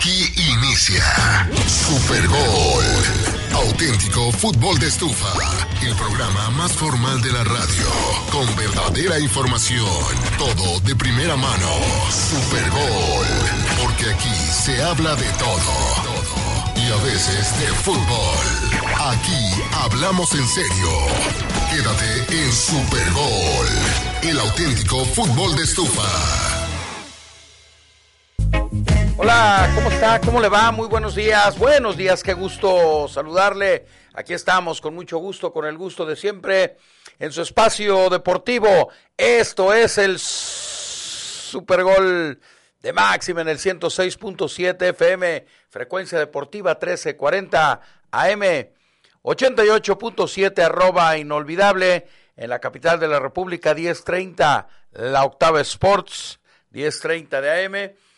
Aquí inicia Super Gol. Auténtico fútbol de estufa. El programa más formal de la radio. Con verdadera información. Todo de primera mano. Super Gol. Porque aquí se habla de todo. Y a veces de fútbol. Aquí hablamos en serio. Quédate en Super Gol. El auténtico fútbol de estufa. Hola, ¿cómo está? ¿Cómo le va? Muy buenos días. Buenos días, qué gusto saludarle. Aquí estamos con mucho gusto, con el gusto de siempre, en su espacio deportivo. Esto es el Super Gol de Máxima en el 106.7 FM, frecuencia deportiva 1340 AM, 88.7 arroba inolvidable en la capital de la República 1030, la Octava Sports 1030 de AM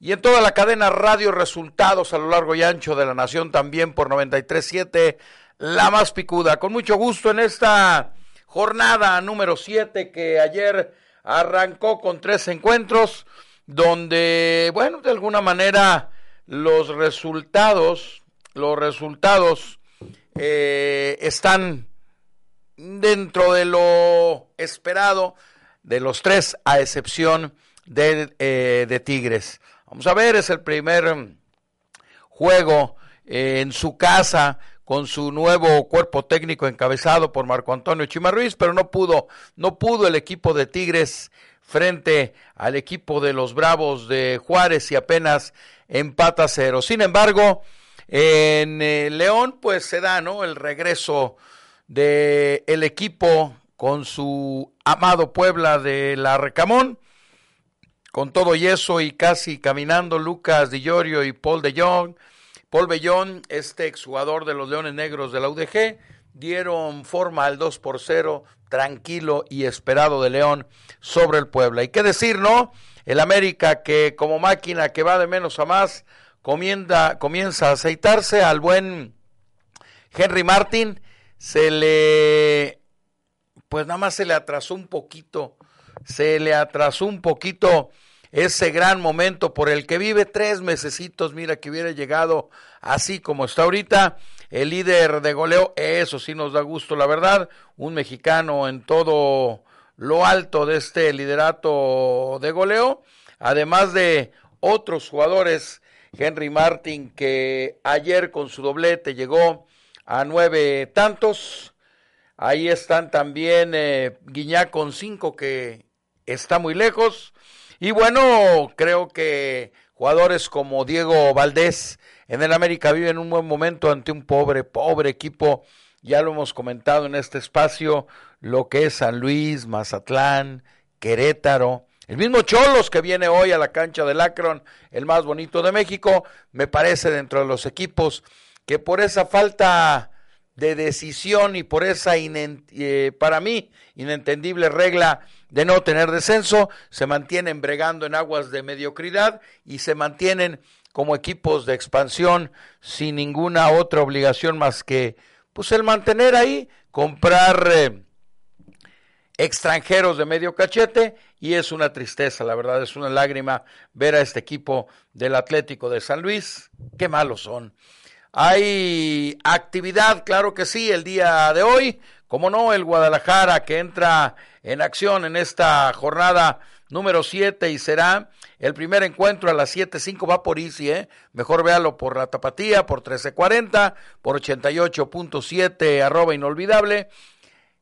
y en toda la cadena Radio Resultados a lo largo y ancho de la nación también por 93.7, la más picuda. Con mucho gusto en esta jornada número 7 que ayer arrancó con tres encuentros donde, bueno, de alguna manera los resultados, los resultados eh, están dentro de lo esperado de los tres, a excepción de, eh, de Tigres. Vamos a ver, es el primer mm, juego eh, en su casa con su nuevo cuerpo técnico encabezado por Marco Antonio Chimarruiz, pero no pudo, no pudo el equipo de Tigres frente al equipo de los Bravos de Juárez y apenas empata cero. Sin embargo, en eh, León pues se da, ¿no? El regreso de el equipo con su amado Puebla de la Recamón con todo y eso y casi caminando Lucas Di Llorio y Paul de Jong, Paul Bellón, este exjugador de los Leones Negros de la UDG, dieron forma al 2 por 0, tranquilo y esperado de León sobre el Puebla. Y qué decir, ¿no? El América que como máquina que va de menos a más, comienza, comienza a aceitarse al buen Henry Martin, se le, pues nada más se le atrasó un poquito se le atrasó un poquito ese gran momento por el que vive tres mesecitos, mira que hubiera llegado así como está ahorita, el líder de goleo, eso sí nos da gusto, la verdad, un mexicano en todo lo alto de este liderato de goleo, además de otros jugadores, Henry Martin, que ayer con su doblete llegó a nueve tantos, ahí están también eh, Guiñá con cinco que está muy lejos. Y bueno, creo que jugadores como Diego Valdés en el América viven un buen momento ante un pobre, pobre equipo. Ya lo hemos comentado en este espacio, lo que es San Luis, Mazatlán, Querétaro. El mismo Cholos que viene hoy a la cancha del Akron, el más bonito de México, me parece dentro de los equipos que por esa falta de decisión y por esa, eh, para mí, inentendible regla de no tener descenso, se mantienen bregando en aguas de mediocridad y se mantienen como equipos de expansión sin ninguna otra obligación más que pues el mantener ahí, comprar eh, extranjeros de medio cachete y es una tristeza, la verdad es una lágrima ver a este equipo del Atlético de San Luis, qué malos son. Hay actividad, claro que sí, el día de hoy, como no, el Guadalajara que entra en acción en esta jornada número 7 y será el primer encuentro a las 7.5 va por Easy, ¿eh? Mejor véalo por la tapatía, por 13.40, por 88.7, arroba inolvidable.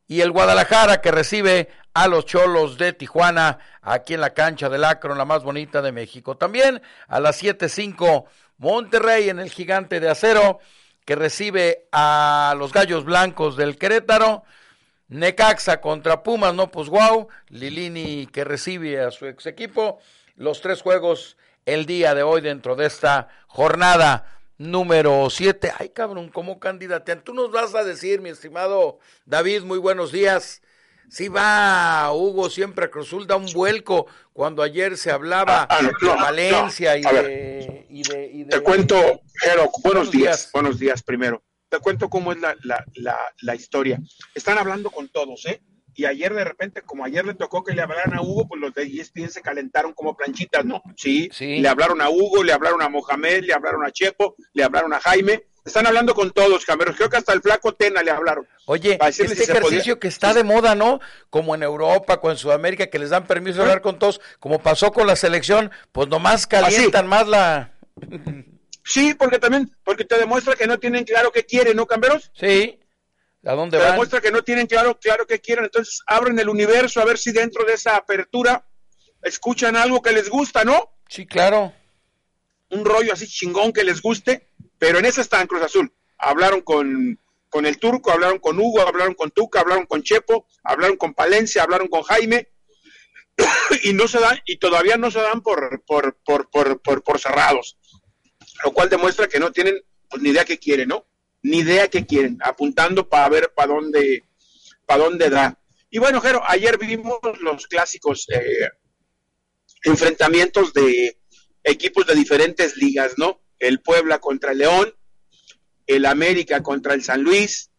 Y el Guadalajara que recibe a los Cholos de Tijuana aquí en la cancha del Acron, la más bonita de México. También a las 7.5 Monterrey en el gigante de acero que recibe a los Gallos Blancos del Querétaro. Necaxa contra Pumas, no pues wow. Lilini que recibe a su ex equipo. Los tres juegos el día de hoy dentro de esta jornada número 7. Ay, cabrón, ¿cómo candidatean? Tú nos vas a decir, mi estimado David, muy buenos días. Si va Hugo siempre a Cruzul, da un vuelco cuando ayer se hablaba Ah, ah, no, de Valencia no. y, de, y, de, y de- Te cuento, Jero, buenos, Buenos días. días, buenos días primero. Te cuento cómo es la, la, la, la historia. Están hablando con todos, ¿eh? Y ayer de repente, como ayer le tocó que le hablaran a Hugo, pues los de ESPN se calentaron como planchitas, ¿no? Sí, Sí. le hablaron a Hugo, le hablaron a Mohamed, le hablaron a Chepo, le hablaron a Jaime. Están hablando con todos, cameros. Creo que hasta el flaco Tena le hablaron. Oye, este si se podía- ejercicio que está de moda, ¿no? Como en Europa, como en Sudamérica, que les dan permiso de hablar con todos, como pasó con la selección, pues nomás calientan más la... Sí, porque también, porque te demuestra que no tienen claro qué quieren, ¿no, cameros? Sí, ¿a dónde te van? demuestra que no tienen claro, claro que quieren. Entonces abren el universo a ver si dentro de esa apertura escuchan algo que les gusta, ¿no? Sí, claro. Un rollo así chingón que les guste. Pero en esa está en Cruz Azul. Hablaron con, con el Turco, hablaron con Hugo, hablaron con Tuca, hablaron con Chepo, hablaron con Palencia, hablaron con Jaime. y no se dan, y todavía no se dan por, por, por, por, por, cerrados. Lo cual demuestra que no tienen pues, ni idea qué quieren, ¿no? Ni idea qué quieren, apuntando para ver para dónde, para dónde da. Y bueno, Jero, ayer vimos los clásicos eh, enfrentamientos de equipos de diferentes ligas, ¿no? El Puebla contra el León, el América contra el San Luis,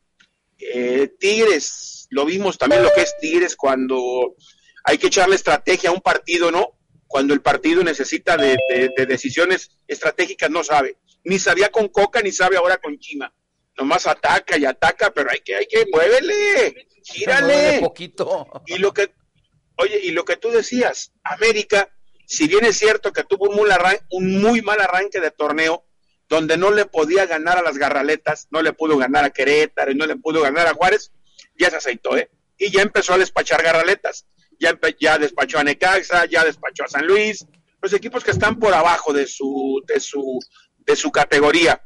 eh, Tigres, lo vimos también lo que es Tigres cuando hay que echarle estrategia a un partido, ¿no? Cuando el partido necesita de, de- de decisiones estratégicas, no sabe. Ni sabía con Coca, ni sabe ahora con Chima. Nomás ataca y ataca, pero hay que, hay que, muévele, Mueve gírale. poquito. Y lo que, oye, y lo que tú decías, América, si bien es cierto que tuvo un un muy mal arranque de torneo, donde no le podía ganar a las garraletas, no le pudo ganar a Querétaro y no le pudo ganar a Juárez, ya se aceitó, ¿eh? Y ya empezó a despachar garraletas. Ya despachó a Necaxa, ya despachó a San Luis, los equipos que están por abajo de su, de su, de su categoría.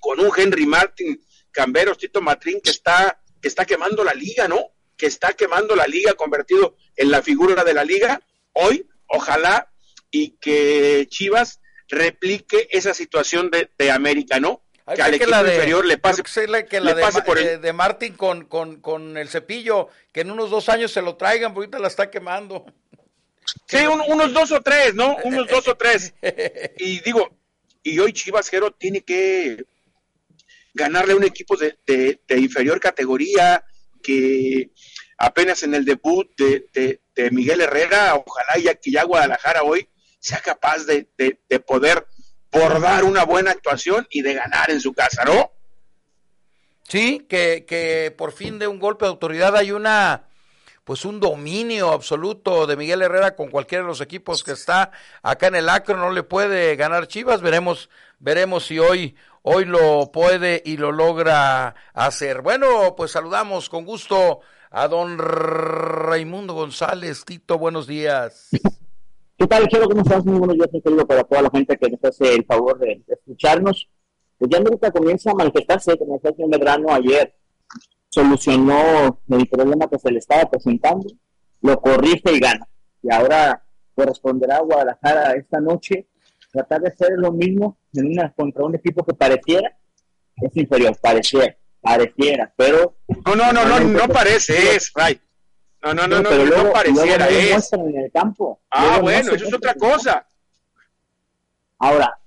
Con un Henry Martin, Camberos, Tito Matrín, que está, que está quemando la liga, ¿no? Que está quemando la liga, convertido en la figura de la liga. Hoy, ojalá, y que Chivas replique esa situación de, de América, ¿no? Hay que al que equipo la de- inferior le pase, que la, que la le de, pase por el- de- de Martín con, con, con el cepillo, que en unos dos años se lo traigan, porque ahorita la está quemando. Sí, un- unos dos o tres, ¿no? Unos dos o tres. Y digo, y hoy Chivas Jero tiene que ganarle a un equipo de, de- de inferior categoría que apenas en el debut de, de- Miguel Herrera, ojalá ya que ya Guadalajara hoy sea capaz de, de- de poder bordar una buena actuación y de ganar en su casa, ¿no? Sí, que, que por fin de un golpe de autoridad hay una pues un dominio absoluto de Miguel Herrera con cualquiera de los equipos que está acá en el Acro, no le puede ganar Chivas, veremos, veremos si hoy, hoy lo puede y lo logra hacer. Bueno, pues saludamos con gusto a don Raimundo González. Tito, buenos días. ¿Qué tal, Chelo? ¿Cómo estás? Muy buenos días, querido, para toda la gente que nos hace el favor de, escucharnos. Pues ya América comienza a manifestarse, como el señor Medrano ayer, solucionó el problema que se le estaba presentando, lo corrige y gana. Y ahora corresponderá a Guadalajara esta noche tratar de hacer lo mismo en una contra un equipo que pareciera es inferior, pareciera, pareciera, pero No, no, no, no, no parece, es, Ray. No, no, no, no, pero no, luego, pareciera, luego no es. demuestran en el campo. Ah, Luego bueno, eso es otra cosa. Ahora,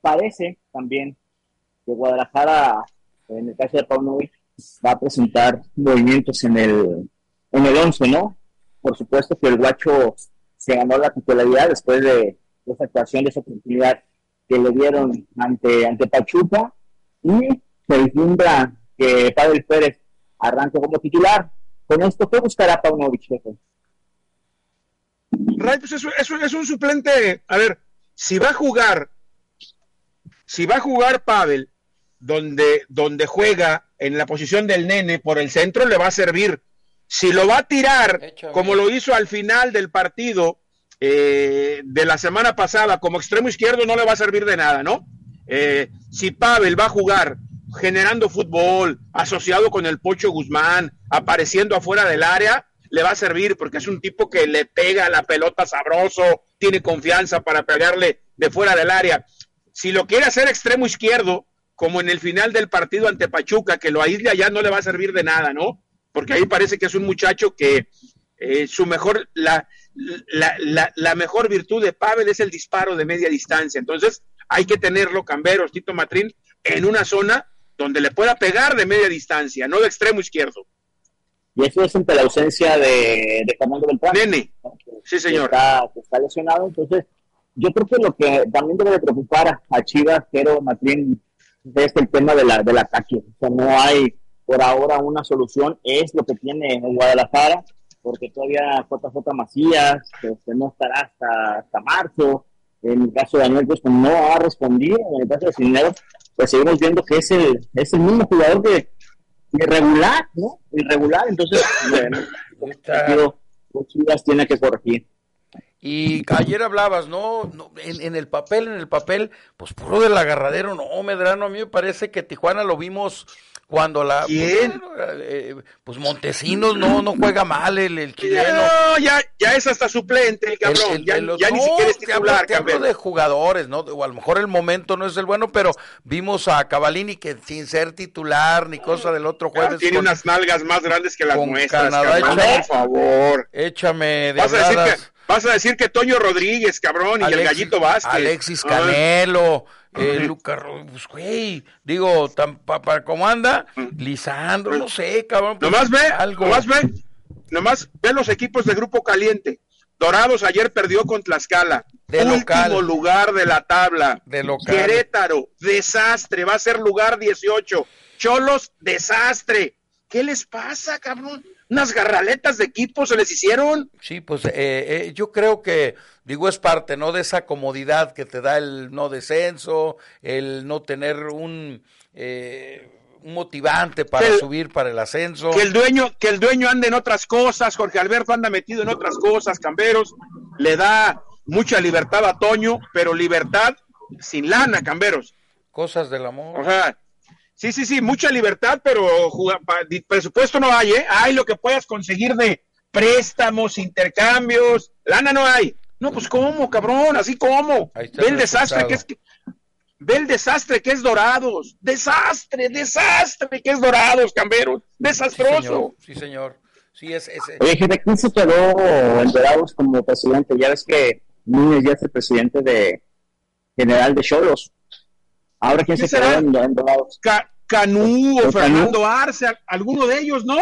parece también que Guadalajara, en el caso de Paunovic, va a presentar movimientos en el, en el 11, ¿no? Por supuesto que el guacho se ganó la titularidad después de esa actuación, de esa oportunidad que le dieron ante, ante Pachuca y se vislumbra que Pavel Pérez arranca como titular. Con esto, ¿qué buscará Paunovic, jefe? Ray, pues es, es, es un suplente. A ver, si va a jugar, si va a jugar Pavel, donde, donde juega en la posición del nene por el centro, le va a servir. Si lo va a tirar, como lo hizo al final del partido eh, de la semana pasada, como extremo izquierdo, no le va a servir de nada, ¿no? Eh, si Pavel va a jugar generando fútbol, asociado con el Pocho Guzmán, apareciendo afuera del área, le va a servir porque es un tipo que le pega la pelota sabroso, tiene confianza para pegarle de fuera del área. Si lo quiere hacer extremo izquierdo, como en el final del partido ante Pachuca, que lo aísla ya no le va a servir de nada, ¿no? Porque ahí parece que es un muchacho que eh, su mejor, la, la, mejor virtud de Pavel es el disparo de media distancia. Entonces, hay que tenerlo, Camberos, Tito Matrín, en una zona donde le pueda pegar de media distancia, no de extremo izquierdo. Y eso es ante la ausencia de, de Fernando Beltrán. Nene, sí señor. Que está, que está, lesionado, entonces yo creo que lo que también debe de preocupar a Chivas, pero Matrín, es el tema de la, del ataque. O sea, no hay por ahora una solución, es lo que tiene en Guadalajara, porque todavía JJ Macías este, no estará hasta, hasta marzo. En el caso de Daniel pues no ha respondido. En el caso de Cisneros, pues seguimos viendo que es el, es el mismo jugador que irregular, ¿no? Irregular, entonces, bueno, Chivas tiene que corregir. Y ayer hablabas, ¿no? no en, en, el papel, en el papel, pues puro del agarradero, no, Medrano, a mí me parece que Tijuana lo vimos cuando la ¿Quién? Pues, pues Montesinos no no juega mal el, el chileno no, ya ya es hasta suplente el cabrón el, el, ya, los, ya no, ni siquiera es titular te hablo, te hablo de jugadores no o a lo mejor el momento no es el bueno pero vimos a Cavalini que sin ser titular ni cosa del otro jueves ya, tiene con, unas nalgas más grandes que las nuestras Canadá, cabrón, échame, por favor échame de vas a decir que Vas a decir que Toño Rodríguez, cabrón, Alexis, y el Gallito Vázquez. Alexis Canelo, ah. Eh, Lucas, pues, güey, digo, tan, pa, ¿cómo anda? Lisandro, no sé, cabrón. Pues, nomás ve, algo. nomás ve, nomás ve los equipos de Grupo Caliente. Dorados ayer perdió con Tlaxcala. De Último local. lugar de la tabla. De local. Querétaro, desastre, va a ser lugar 18. Cholos, desastre. ¿Qué les pasa, cabrón? Unas garraletas de equipo se les hicieron. Sí, pues eh, eh, yo creo que, digo, es parte, ¿no? De esa comodidad que te da el no descenso, el no tener un, eh, un motivante para subir para el ascenso. Que el dueño, que el dueño ande en otras cosas, Jorge Alberto anda metido en otras cosas, Camberos, le da mucha libertad a Toño, pero libertad sin lana, Camberos. Cosas del amor. O sea, sí, sí, sí, mucha libertad, pero presupuesto no hay, ¿eh? Hay lo que puedas conseguir de préstamos, intercambios, lana no hay. No, pues cómo, cabrón, así como. Ve el el desastre que es que, ve el desastre que es Dorados, desastre, desastre que es Dorados, Camberos, Sí, desastroso. señor. Sí, señor. Sí, es, es, Oye, gente, ¿quién se quedó en Dorados como presidente? Ya ves que Núñez ya es el presidente de general de Cholos. Ahora, ¿quién ¿Quién se quedó en, en Dorados? Ca- Canú o ¿O Canú? Fernando Arce, a- alguno de ellos, ¿no?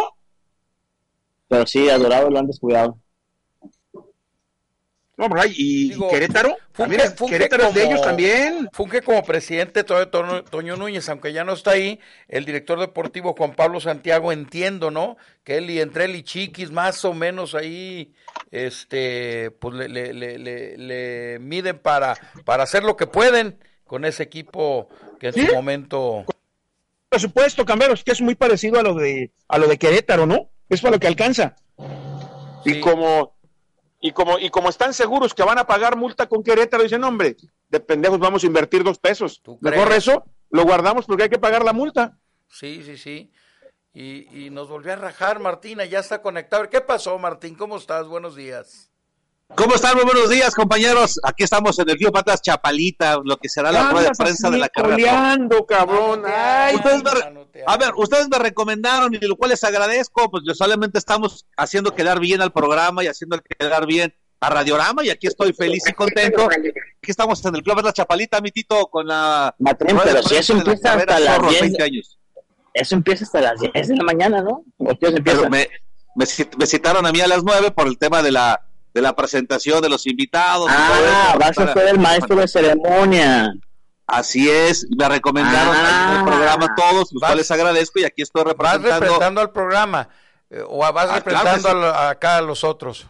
Pero sí, a Dorados lo han descuidado. No, hay- y, Digo, y Querétaro, Funke- Funke Querétaro es de ellos también. Funke como presidente todavía Toño, Toño Núñez, aunque ya no está ahí, el director deportivo Juan Pablo Santiago, entiendo, ¿no? Que él y entre él y Chiquis, más o menos ahí, este, pues le, le, le, le- le miden para, para hacer lo que pueden con ese equipo que en ¿Sí? su momento... presupuesto, Camberos, que es muy parecido a lo de a lo de Querétaro, ¿no? Es para lo que alcanza. Sí. Y como y como y como están seguros que van a pagar multa con Querétaro, dicen, hombre, de pendejos vamos a invertir dos pesos. ¿Tú Mejor eso lo guardamos porque hay que pagar la multa. Sí, sí, sí. Y, y nos volvió a rajar Martina, ya está conectado. ¿Qué pasó, Martín? ¿Cómo estás? Buenos días. ¿Cómo están? Muy buenos días, compañeros. Aquí estamos en el Río Patas Chapalita, lo que será la rueda de prensa de la carrera. cabrón. Ay, Ustedes me, a ver, ustedes me recomendaron y lo cual les agradezco, pues yo solamente estamos haciendo quedar bien al programa y haciendo quedar bien a Radiorama y aquí estoy feliz y contento. Aquí estamos en el Club de la Chapalita, mi tito, con la Matrín, pero si eso la empieza hasta las Zorro, 10, 20 años. eso empieza hasta las 10 de la mañana, ¿no? ¿O qué hora empieza? Pero me, me, me citaron a mí a las 9 por el tema de la de la presentación de los invitados. ah, eso, vas a ser el maestro de ceremonia. Así es, me recomendaron Ah. el programa todos, los Vas- cuales agradezco y aquí estoy ¿Vas representando. representando al programa eh, o vas Ah, representando claro a lo- acá a los otros?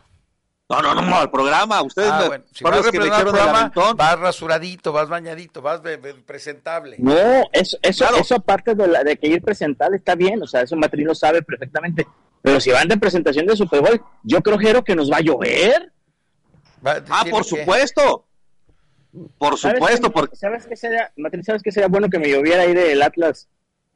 No, no, no, al programa. Ustedes Ah, me, bueno. Si vas los que me representando al programa, vas rasuradito, vas bañadito, vas presentable. No, eso, eso, Claro. eso aparte de, la, de que ir presentable está bien, o sea, eso Matrín lo sabe perfectamente. Pero si van de presentación de Super Bowl, yo creo, Jero, que nos va a llover. Va- Ah, por que- supuesto. Por ¿Sabes supuesto, qué- porque ¿Sabes qué sería, Matrín, sabes qué sería bueno que me lloviera ahí del Atlas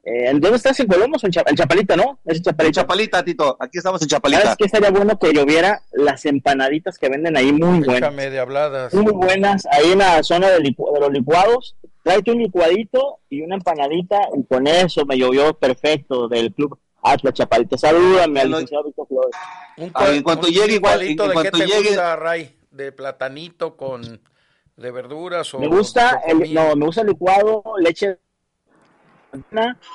Eh, ¿Dónde estás? ¿En Colomos o en, Chapalita, no? Es en Chapalita. Chapalita, Tito. Aquí estamos en Chapalita. ¿Sabes qué estaría bueno que lloviera? Las empanaditas que venden ahí muy buenas. de habladas. Muy buenas. Ahí en la zona de, los licuados. Tráete un licuadito y una empanadita y con eso me llovió perfecto del club Atlas Chapalita. Salúdame al licenciado Víctor Flores. Un, ah, en cuanto llegue, igual, en, ¿de cuanto llegue... Gusta, Ray? ¿De platanito con de verduras o Me gusta el, no, me gusta el licuado, leche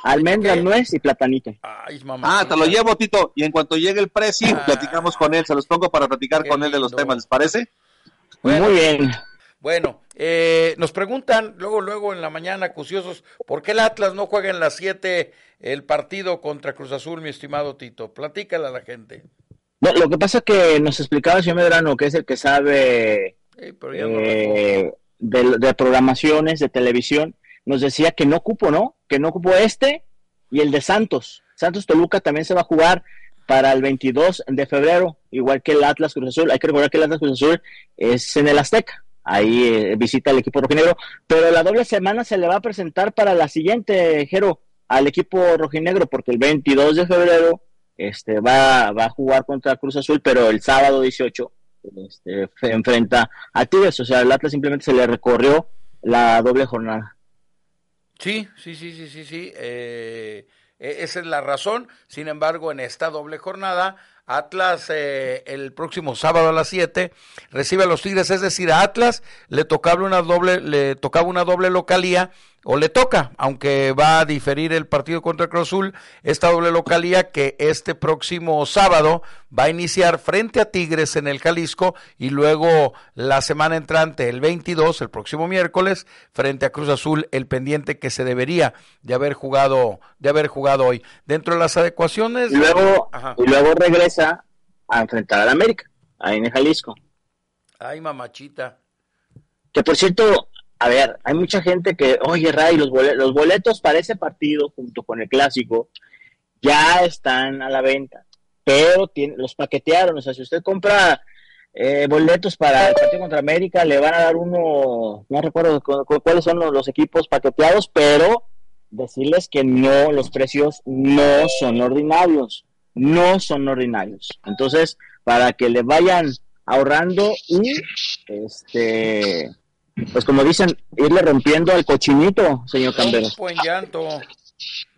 almendra, nuez y platanito. Ay, mamá. Ah, te lo llevo, Tito. Y en cuanto llegue el precio, ah. platicamos con él. Se los pongo para platicar con él de los temas, ¿les parece? Muy bien. Bueno, eh, nos preguntan luego, luego en la mañana, acuciosos, ¿por qué el Atlas no juega en las 7 el partido contra Cruz Azul, mi estimado Tito? Platícala a la gente. lo que pasa es que nos explicaba el señor Medrano, que es el que sabe eh, de, programaciones, de televisión, nos decía que no cupo, ¿no? Que no cupo este y el de Santos. Santos Toluca también se va a jugar para el 22 de febrero, igual que el Atlas Cruz Azul. Hay que recordar que el Atlas Cruz Azul es en el Azteca. Ahí eh, visita el equipo rojinegro. Pero la doble semana se le va a presentar para la siguiente, Jero, al equipo rojinegro, porque el 22 de febrero este, va, va a jugar contra Cruz Azul, pero el sábado 18 este, enfrenta a Tigres. O sea, el Atlas simplemente se le recorrió la doble jornada. Sí, sí, sí, sí, sí, sí. Eh, e, esa es la razón. Sin embargo, en esta doble jornada, Atlas eh, el próximo sábado a las 7 recibe a los Tigres, es decir, a Atlas le tocaba una doble, le tocaba una doble localía o le toca, aunque va a diferir el partido contra Cruz Azul, esta doble localía que este próximo sábado va a iniciar frente a Tigres en el Jalisco y luego la semana entrante, el 22, el próximo miércoles, frente a Cruz Azul, el pendiente que se debería de haber jugado, de haber jugado hoy. Dentro de las adecuaciones. Y luego, y luego regresa a enfrentar al América, ahí en el Jalisco. Ay, mamachita. Que por cierto, a ver, hay mucha gente que, oye, Ray, los boletos, los boletos para ese partido, junto con el clásico, ya están a la venta, pero los paquetearon. O sea, si usted compra eh, boletos para el partido contra América, le van a dar uno, no recuerdo cuáles son los, equipos paqueteados, pero decirles que no, los precios no son ordinarios, no son ordinarios. Entonces, para que le vayan ahorrando y este pues como dicen, irle rompiendo al cochinito, señor Cambero. buen llanto.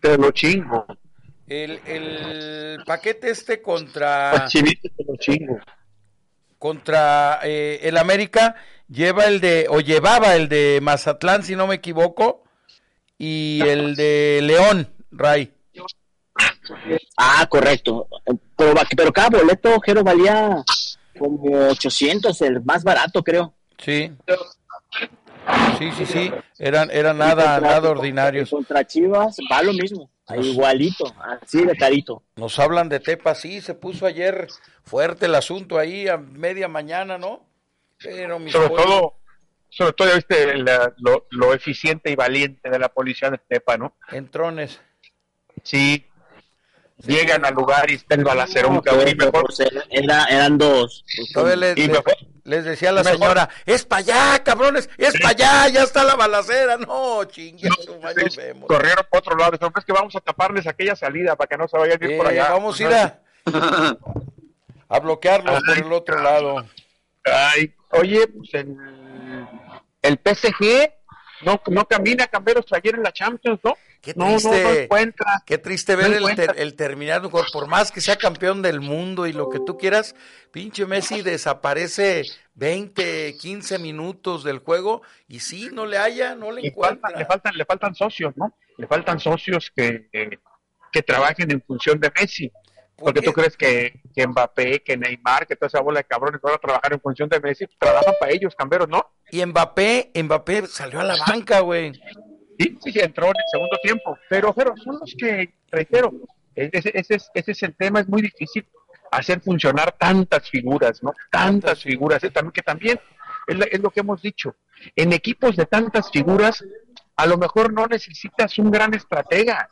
Te lo chingo. El, el paquete este contra... Cochinito te lo chingo. Contra eh, el América lleva el de, o llevaba el de Mazatlán, si no me equivoco, y el de León, Ray. Ah, correcto. Pero, pero cada boleto, Jero, valía como 800, el más barato, creo. Sí. Sí, sí, sí, eran, eran nada, nada ordinarios. Contra Chivas va lo mismo, igualito, así de carito. Nos hablan de Tepa, sí, se puso ayer fuerte el asunto ahí a media mañana, ¿no? Pero sobre todo, sobre todo, viste lo, eficiente y valiente de la policía de Tepa, ¿no? En trones. Sí, llegan al lugar y está el balacero un cabrón. Pues, eran dos. y les decía la señora, es para allá, cabrones, es para allá, ya está la balacera. No, chingue, no, Corrieron por otro lado, es que vamos a taparles aquella salida para que no se vayan a ir por allá. Vamos a ir a, a bloquearlos por el otro lado. Ay, oye, pues el, el PSG no, no camina Camberos ayer en la Champions, ¿no? Qué triste, qué triste ver el, terminar, por más que sea campeón del mundo y lo que tú quieras, pinche Messi desaparece 20, 15 minutos del juego y sí, no le haya, no le encuentra. le, faltan, le faltan socios, ¿no? Le faltan socios que, que trabajen en función de Messi. Porque tú crees que, que, Mbappé, que Neymar, que toda esa bola de cabrones van a trabajar en función de Messi, trabajan para ellos, camberos, ¿no? Y Mbappé, Mbappé salió a la banca, güey. Sí, sí, entró en el segundo tiempo. Pero, pero son los que, reitero, ese, ese, es, ese es el tema, es muy difícil hacer funcionar tantas figuras, ¿no? Tantas figuras, ¿eh? que también es, es lo que hemos dicho. En equipos de tantas figuras, a lo mejor no necesitas un gran estratega,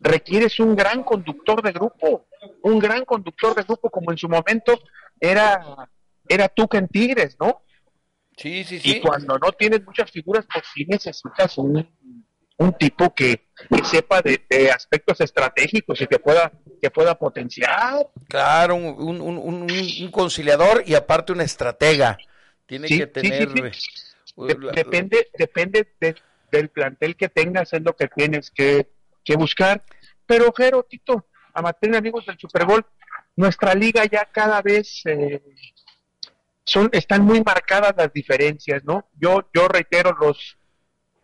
requieres un gran conductor de grupo, un gran conductor de grupo como en su momento era, era Tuca en Tigres, ¿no? Sí, sí, sí. Y cuando no tienes muchas figuras, pues sí necesitas un, un tipo que, que sepa de, de aspectos estratégicos y que pueda que pueda potenciar. Claro, un, un, un, un conciliador y aparte un estratega. Tiene Sí, que tener... sí, De- la- depende depende de- del plantel que tengas, es lo que tienes que, que buscar. Pero, Jero, Tito, Amateur, amigos del Super Bowl, nuestra liga ya cada vez eh, son están muy marcadas las diferencias, ¿no? Yo, yo reitero, los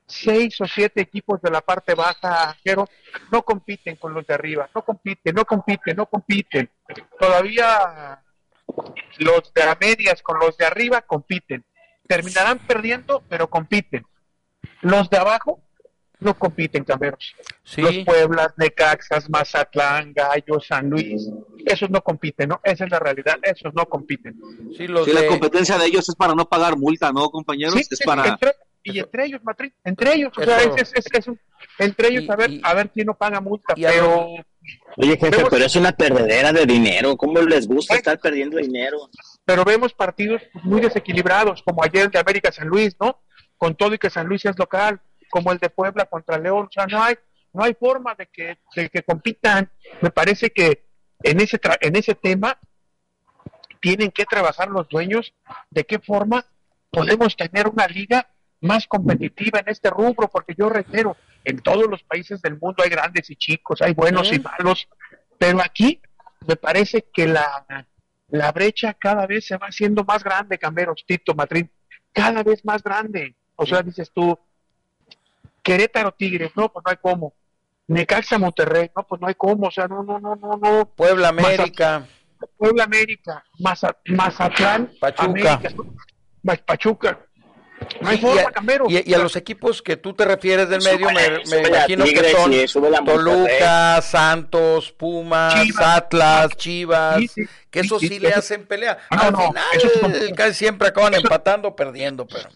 seis o siete equipos de la parte baja, Jero, no compiten con los de arriba, no compiten, no compiten, no compiten. Todavía los de a medias con los de arriba compiten. Terminarán perdiendo, pero compiten. Los de abajo no compiten, cameros. Sí. Los Pueblas, Necaxas, Mazatlán, Gallos, San Luis, esos no compiten, ¿no? Esa es la realidad, esos no compiten. Sí, los Sí, de- la competencia de ellos es para no pagar multa, ¿no, compañeros? Sí, es sí, para... entre- y entre ellos, Matri, entre ellos, o sea, es, es- es- entre ellos Y- a ver, y- a ver quién no paga multa, pero Oye, jefe, Vemos- pero es una perdedera de dinero. ¿Cómo les gusta estar perdiendo dinero? pero vemos partidos muy desequilibrados, como ayer el de América San Luis, ¿no? Con todo y que San Luis es local, como el de Puebla contra León, o sea, no hay, no hay forma de que, de que compitan. Me parece que en ese, tra- en ese tema tienen que trabajar los dueños de qué forma podemos tener una liga más competitiva en este rubro, porque yo reitero, en todos los países del mundo hay grandes y chicos, hay buenos y malos, pero aquí me parece que la, la brecha cada vez se va haciendo más grande, Camberos, Tito, Madrid, cada vez más grande. O sea, dices tú, Querétaro Tigres, no, pues no hay cómo. Necaxa Monterrey, no, pues no hay cómo, o sea, no, no, no, no, no. Puebla América. Puebla América, Maza- Mazatlán, Pachuca. América, Pachuca. No hay forma, y, a, y- y a los equipos que tú te refieres del medio, me, imagino que son. Toluca, Santos, Pumas, Chivas. Atlas, Chivas, Sí, sí, que eso sí, sí, le hacen pelea. Ah, Al no, final, eso es como- casi siempre acaban eso- empatando o perdiendo, pero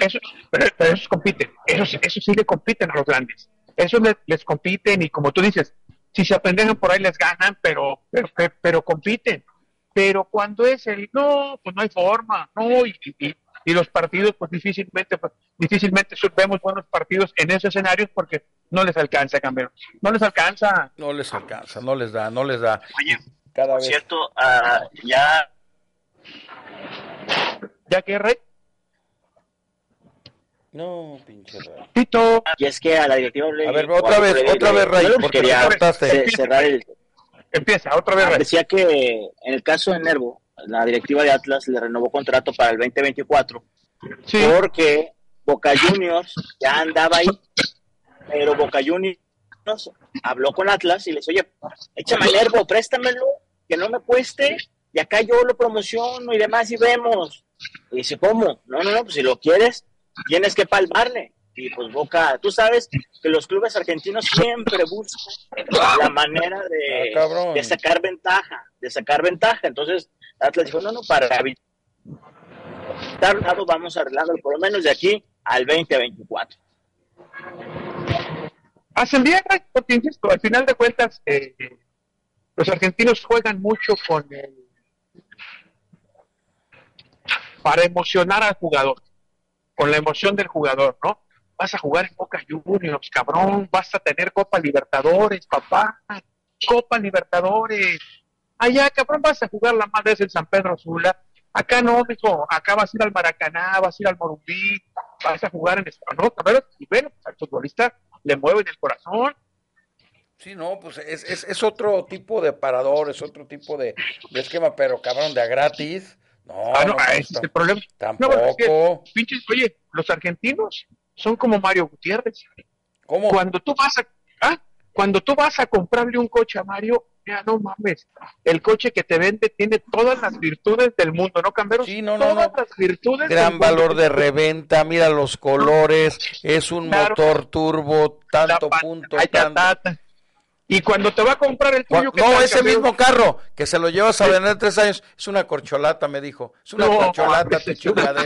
Esos, pero, pero esos compiten, esos, esos sí le compiten a los grandes. Esos le- les compiten y como tú dices, si se apendejan por ahí les ganan, pero, pero, pero, pero compiten. Pero cuando es el, no, pues no hay forma, no, y, y- y los partidos, pues difícilmente, pues, difícilmente vemos buenos partidos en esos escenarios porque no les alcanza, Camero. No les alcanza. no les alcanza, no les da, no les da. Oye, Cada vez. cierto, ah, ya Ya que Rey, No, pinche Ray. Tito, y es que a la directiva le- A ver, otra vez, le- otra le- vez, que porque te quería cerrar el, empieza, otra vez Rey. decía que en el caso de Nervo, la directiva de Atlas le renovó contrato para el 2024 Sí, porque Boca Juniors ya andaba ahí, pero Boca Juniors habló con Atlas y les oye, échame a Nervo, préstamelo, que no me cueste, y acá yo lo promociono y demás y vemos. Y dice, ¿cómo? No, no, no, pues si lo quieres, tienes que palmarle. Y pues Boca, tú sabes que los clubes argentinos siempre buscan la manera de, Ah, de sacar ventaja, de sacar ventaja. Entonces Atlas dijo, no, no, para evitar lado vamos arreglando por lo menos de aquí al 2024. hacen bien, Rey, porque insisto, al final de cuentas, eh, los argentinos juegan mucho con el para emocionar al jugador, con la emoción del jugador, ¿no? Vas a jugar en Boca Juniors, cabrón, vas a tener Copa Libertadores, papá, Copa Libertadores. Allá, cabrón, vas a jugar la madre en San Pedro Sula. Acá no, mijo, acá vas a ir al Maracaná, vas a ir al Morumbí, vas a jugar en español, cabrón, y bueno, al futbolista le mueven el corazón. Sí, no, pues es, es, es otro tipo de parador, es otro tipo de, de esquema, pero cabrón, de a gratis. No, Ah, no, no, ah, pues, ese es el problema. tampoco. No, es que, pinches, oye, los argentinos son como Mario Gutiérrez. ¿Cómo? Cuando tú vas a, cuando tú vas a comprarle un coche a Mario, ya no mames, el coche que te vende tiene todas las virtudes del mundo, ¿no, Camberos? Sí, no, no, todas no. las virtudes del Gran mundo. valor de reventa, mira los colores, es un Claro. motor turbo, La tanto punto, tanto. tata. Y cuando te va a comprar el tuyo, ¿qué No, ese mismo carro que se lo llevas a vender tres años, es una corcholata, me dijo. Es una No, corcholata, es corcholata.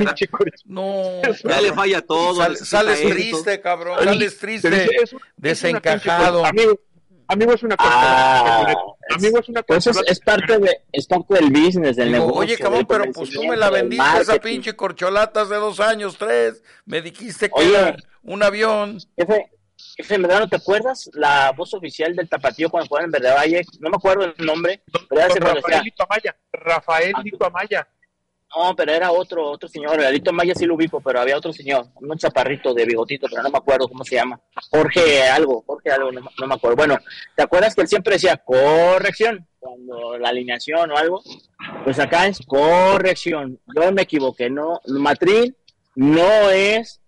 No, Es Ya le falla todo. Sal- sales esto. triste, cabrón, sales te triste, dice, es es desencajado. cor- Amigo, amigo es una Ah, corcholata. amigo es una Pues es, corcholata. es parte de es parte del business del Digo, negocio. oye, cabrón, pero pues tú me la vendiste esa pinche corcholata hace dos años, tres. Me dijiste que Oye. era un avión. Jefe, Jefe Medrano, ¿te acuerdas la voz oficial del Tapatío cuando jugaban en Verde Valle? No me acuerdo el nombre. Pero era Rafaelito Amaya. Rafaelito Amaya. No, pero era otro, otro señor. Alito Maya sí lo ubico, pero había otro señor, un chaparrito de bigotito, pero no me acuerdo cómo se llama. Jorge algo, Jorge algo, no, no me acuerdo. Bueno, ¿te acuerdas que él siempre decía corrección? Cuando la alineación o algo, pues acá es corrección. Yo me equivoqué, no, Matrín no es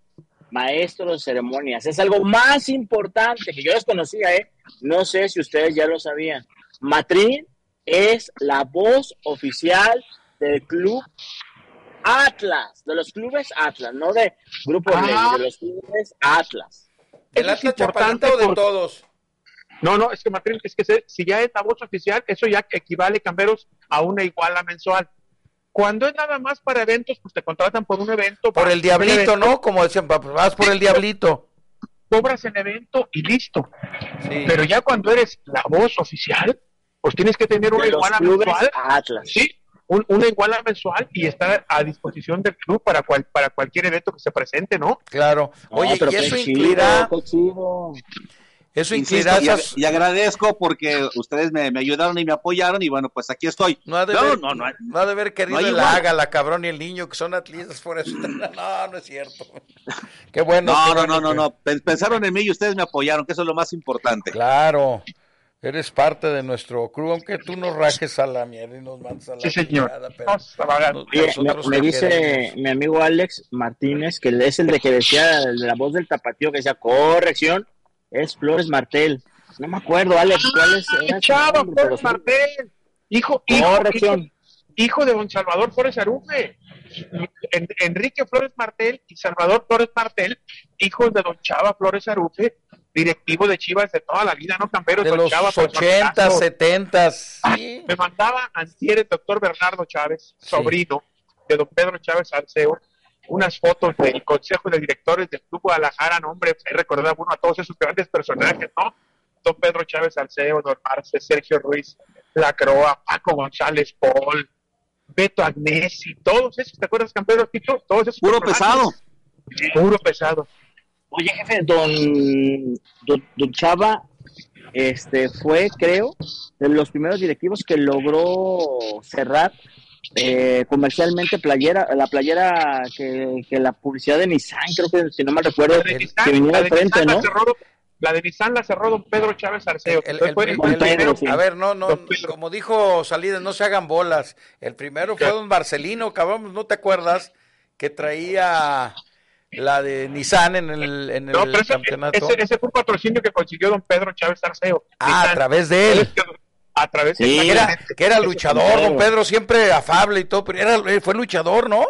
maestro de ceremonias, es algo más importante que yo desconocía, ¿eh? No sé si ustedes ya lo sabían. Matrín es la voz oficial del club Atlas, de los clubes Atlas, no de Grupo Ah. De los clubes Atlas. ¿El Eso es Atlas importante de porque- todos? No, no, es que Matrín, es que se- si ya es la voz oficial, eso ya equivale, Camberos, a una iguala mensual. Cuando es nada más para eventos, pues te contratan por un evento. Por el diablito, ¿no? Como decían, pues, vas por el diablito. Cobras el evento y listo. Sí. Pero ya cuando eres la voz oficial, pues tienes que tener una iguala mensual. Atlas. Sí, un- una iguala mensual y está a disposición del club para, cual, para cualquier evento que se presente, ¿no? Claro. No, Oye, pero y qué eso chido, incluirá, eso Insisto, incluirá y, ag- y agradezco porque ustedes me, me ayudaron y me apoyaron y bueno, pues aquí estoy. No ha de No, ver, no, no, no ha de haber querido no hay el igual. Ágala, cabrón, y el niño, que son atletas por eso. No, no es cierto. Qué bueno. No, qué no, bueno no, no, no. Pen- Pensaron en mí y ustedes me apoyaron, que eso es lo más importante. Claro. Eres parte de nuestro crew, aunque tú nos rajes a la mierda y nos mandas a la Sí, señor. chingada, pero nos- Oye, me, me dice queremos. mi amigo Alex Martínez, que es el de que decía, el de la voz del tapatío, que decía corrección, es Flores Martel. No me acuerdo, Alex, cuál es. era Chava, nombre, Flores sí. Martel, hijo, hijo, hijo, de don Salvador Flores Arufe. En- Enrique Flores Martel y Salvador Flores Martel, hijos de don Chava Flores Arufe, directivo de Chivas de toda la vida, ¿no? Camperos De don los Chava, 80, personazo. 70, sí. Me mandaba antier el doctor Bernardo Chávez, sobrino de don Pedro Chávez Salceo, unas fotos del Consejo de Directores del Club Guadalajara, no, hombre, he recordado uno a todos esos grandes personajes, ¿no? Don Pedro Chávez Salceo, don Marce, Sergio Ruiz, La Croa, Paco González, Paul, Beto Agnesi, todos esos, ¿te acuerdas, campeones, Tito? Todos esos Puro personajes. pesado. Puro pesado. Oye, jefe, don, don, don Chava este, fue, creo, de los primeros directivos que logró cerrar eh, comercialmente playera, la playera que, que la publicidad de Nissan, creo que si no mal recuerdo, La de Nissan, que venía la de frente, Nissan la ¿no? cerró don- la de Nissan la cerró don Pedro Chávez Arceo. El- Entonces el- fue el- fue el el- primero. sí. A ver, no, no, como dijo Salidas, no se hagan bolas. El primero fue don Marcelino, cabrón, ¿no te acuerdas? Que traía la de Nissan en el, en el No, pero ese, campeonato. ese, ese fue un patrocinio que consiguió don Pedro Chávez Arceo. ah, Nissan. a través de él. A través Sí. de Que era, que era luchador, don Pedro, siempre afable y todo, pero era, eh, fue luchador, ¿no?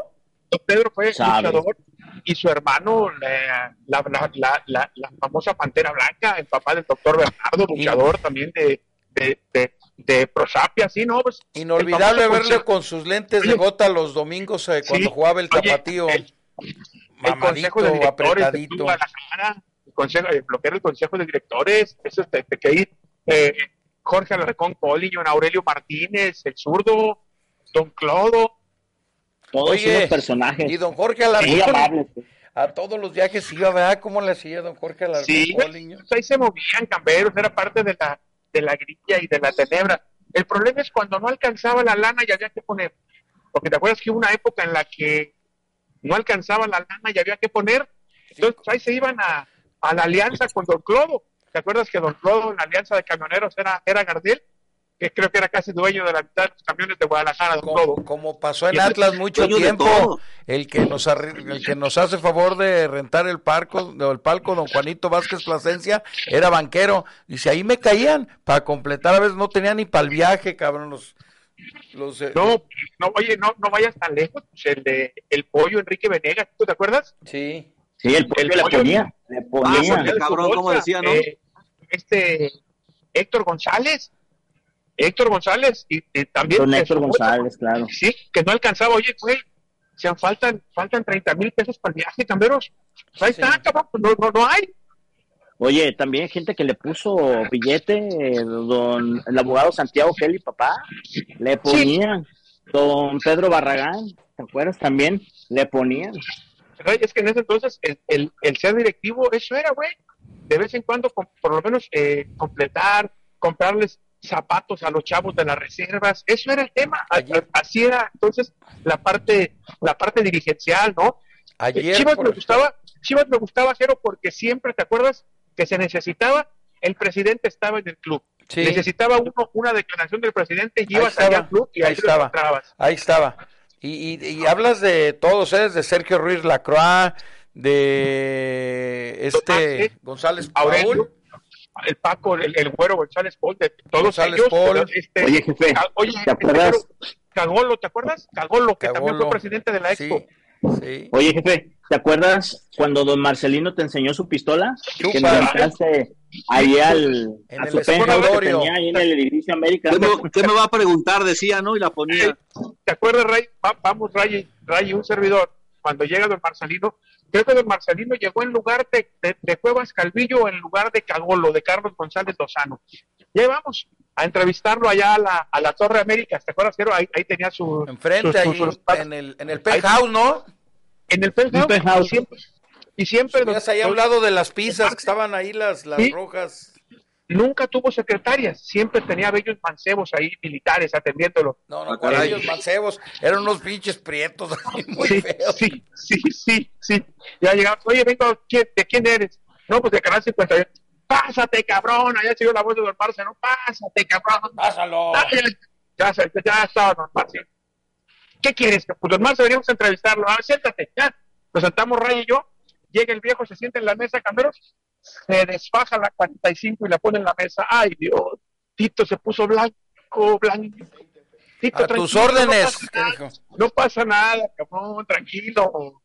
Don Pedro fue Sabe. luchador y su hermano, la, la, la, la, la- la famosa Pantera Blanca, el papá del doctor Bernardo, luchador también de, de, de, de Prosapia, sí, ¿no? Pues, Inolvidable el verle con sus lentes de Oye, gota los domingos eh, cuando sí, jugaba el oye, tapatío. el- el mamadito, consejo de directores. Club Guadalajara, el consejo, el bloqueo del consejo de directores, eso este, que ahí, eh, Jorge Alarcón Poli, don Aurelio Martínez, el zurdo, don Clodo, Todos Oye, unos personajes Y don Jorge muy Alarcón, amables. a todos los viajes iba, ¿verdad? ¿Cómo le hacía don Jorge Alarcón? Sí, pues ahí se movían camberos, era parte de la, de la grilla y de la tenebra. El problema es cuando no alcanzaba la lana y había que poner. Porque te acuerdas que hubo una época en la que no alcanzaba la lana y había que poner. Entonces pues, ahí se iban a, a la alianza con Don Clodo. ¿Te acuerdas que Don Clodo en la alianza de camioneros era, era Gardel? Que creo que era casi dueño de la mitad de los camiones de Guadalajara, Don. Como, como pasó en Atlas mucho tiempo, el que nos el que nos hace favor de rentar el parco, el palco, don Juanito Vázquez Plasencia, era banquero. Dice, ahí me caían para completar, a veces no tenía ni para el viaje, cabrón, los, los eh, No, no, oye, no, no vayas tan lejos. Pues el de el pollo Enrique Venegas, ¿tú te acuerdas? sí. Sí, el pollo El le pollo- ponía, le Ah, ponía. ponía su cabrón, ¿cómo decía, no? eh, este Héctor González, Héctor González y, y también Don Héctor González, claro. sí, que no alcanzaba, oye, güey, se faltan, faltan 30 mil pesos para el viaje, camberos. Pues ahí Sí. está, cabrón, pues no, no, no hay. Oye, también gente que le puso billete, eh, don el abogado Santiago Kelly, papá, le ponían. Don Pedro Barragán, ¿te acuerdas también? Le ponían. Es que en ese entonces el, el, el ser directivo, eso era, güey. de vez en cuando, por lo menos, eh, completar, comprarles zapatos a los chavos de las reservas, eso era el tema, Ayer- así era entonces la parte, la parte dirigencial, ¿no? Ayer, Chivas por me gustaba, Chivas me gustaba cero porque siempre, ¿te acuerdas? Que se necesitaba, el presidente estaba en el club. Sí. Necesitaba uno, una declaración del presidente y ibas allá al club y ahí, ahí estaba. Ahí estaba. Y, y, y hablas de todos, ¿eh? De Sergio Ruiz Lacroix, de este Tomás, González Aurelio, Paul. el Paco, el, el güero González Paul, de todos González ellos. Paul. este, Oye, jefe, Ca- oye, ¿te acuerdas? Cagolo, ¿te acuerdas? Cagolo, que también fue presidente de la Expo. sí. Oye, jefe, ¿te acuerdas cuando don Marcelino te enseñó su pistola? Chupa. Que nos entraste ahí al, En a el su penthouse que escritorio. tenía ahí en el edificio América. ¿Qué me, qué me va a preguntar? Decía, ¿no? Y la ponía. ¿Te acuerdas, Ray? Va- vamos, Ray, Ray, un servidor. Cuando llega don Marcelino, creo que don Marcelino llegó en lugar de, de, de Cuevas Calvillo, en lugar de Cagolo, de Carlos González Lozano. Ya vamos a entrevistarlo allá a la, a la Torre América. ¿Te acuerdas, Cero? Ahí, ahí tenía su. Enfrente, sus- ahí, sus- en el, en el penthouse, ¿no? en el penthouse, penthouse. Y siempre, y siempre Estuvieras ahí a un lado de las pizzas que estaban ahí, las, las Sí. rojas. Nunca tuvo secretarias. Siempre tenía bellos mancebos ahí, militares, atendiéndolo. No, no, Ah, con caray. ellos mancebos. Eran unos pinches prietos muy sí, feos. sí, sí, sí, sí. Ya llegamos, oye, vengo, ¿quién- ¿de quién eres? No, pues de Canal 51. Pásate, cabrón, allá siguió la voz de Don Marce, no, pásate, cabrón. Pásalo. Ah, ya, ya, ya estaba Don Marce. ¿Qué quieres? Pues Don Marce deberíamos entrevistarlo. A ver, siéntate, ya. Nos sentamos Ray y yo, llega el viejo, se sienta en la mesa, cameros, se desfaja la 45 y la pone en la mesa. Ay, Dios, Tito se puso blanco, blanco. Tito, A tus tranquilo, no órdenes. No pasa nada, cabrón, tranquilo.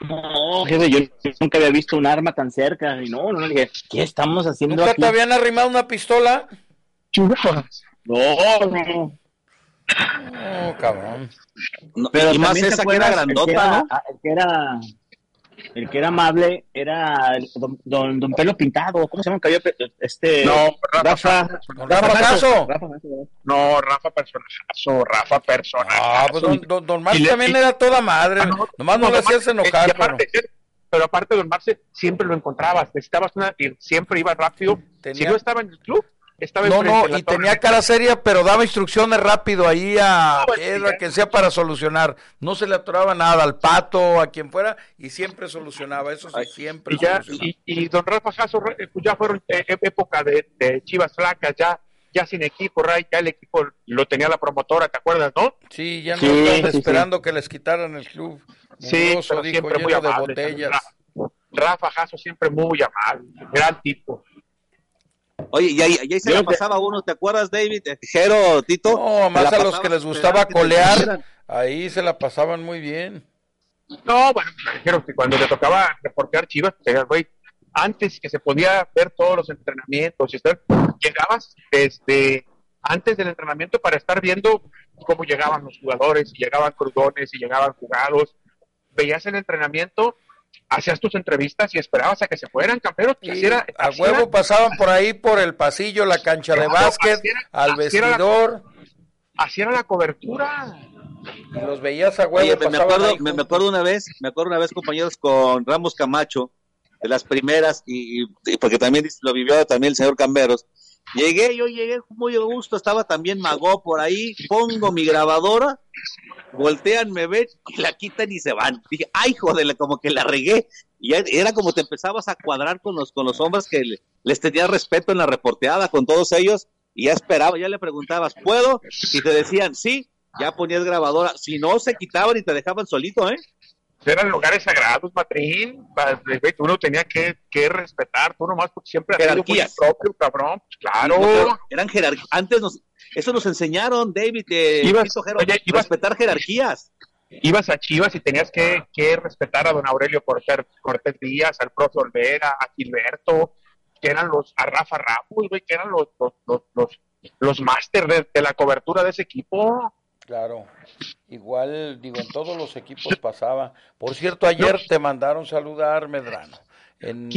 No, jefe, yo nunca había visto un arma tan cerca. Y no, no, le dije, ¿qué estamos haciendo ¿Nunca aquí? te habían arrimado una pistola? No, no. No, cabrón. No, Pero y más esa que era acuerdas, el que grandota, era- ¿no? El que era, el que era amable era el don, don, don Pelo Pintado. ¿Cómo se llama? Este, No, Rafa. Rafa. Rafa Caso. Rafa. No, Rafa personajazo, Rafa personajazo. Ah, pues don, don, don Marce le- también y- era toda madre. Ah, no, Nomás no, no, le don hacías Marce, enojar, y pero aparte, pero aparte, don Marce, siempre lo encontrabas. Necesitabas una, y siempre iba rápido. Tenía- Si no estaba en el club, estaba No, no, y torre. tenía cara seria, pero daba instrucciones rápido ahí a No, ya. quien sea para solucionar. No se le atoraba nada al pato, a quien fuera, y siempre solucionaba. Eso sí, siempre Y, ya, solucionaba. y, y don Rafa Jasso, eh, pues ya fueron eh, época de, de Chivas Flacas, ya, ya sin equipo, Ray, ya el equipo lo tenía la promotora, ¿te acuerdas, no? Sí, ya no Sí, estaban sí, esperando que les quitaran el club. Sí, Mugroso, pero dijo, siempre muy lleno de amable. botellas. Rafa, Rafa Jasso siempre muy amable, gran tipo. Oye, y ahí, y ahí se Yo la te- pasaba uno, ¿te acuerdas, David? Jero, Tito. No, más a los que les gustaba colear, ahí se la pasaban muy bien. No, bueno, me dijeron que cuando le tocaba reportear Chivas, pues, era, güey, antes que se podía ver todos los entrenamientos, y estar, llegabas desde antes del entrenamiento para estar viendo cómo llegaban los jugadores, si llegaban crudones, si llegaban jugados, veías el entrenamiento, hacías tus entrevistas y esperabas a que se fueran camperos. Era- a huevo era- pasaban por ahí por el pasillo, la cancha de básquet, al así era la- vestidor, así era la cobertura. y los veías a huevo. Oye, me, acuerdo, ahí me, me juntos. acuerdo una vez, me acuerdo una vez, compañeros, con Ramos Camacho, de las primeras, y, y- porque también lo vivió también el señor Camberos. Llegué, yo llegué muy a gusto, estaba también Magó por ahí, pongo mi grabadora, voltean, me ven, y la quitan y se van. Dije, ay, joder, como que la regué. Y era como te empezabas a cuadrar con los, con los hombres que le- les tenías respeto en la reporteada, con todos ellos, y ya esperaba, ya le preguntabas, ¿puedo? Y te decían, sí, ya ponías grabadora. Si no, se quitaban y te dejaban solito, ¿eh? Eran lugares sagrados, Matrín. Uno tenía que, que respetar, tú nomás porque siempre has sido Jerarquías. propio, cabrón. Pues claro. No, eran jerarquías. Antes nos, eso nos enseñaron, David, eh, Ibas- oye, ibas- respetar jerarquías. ibas a Chivas y tenías que, que respetar a don Aurelio Cortés, Cortés Díaz, al profe Olvera, a Gilberto, que eran los, a Rafa Ramos, güey, que eran los, los, los, los, los máster de, de la cobertura de ese equipo. Claro. Igual, digo, en todos los equipos pasaba. Por cierto, ayer te mandaron saludar, Medrano. En.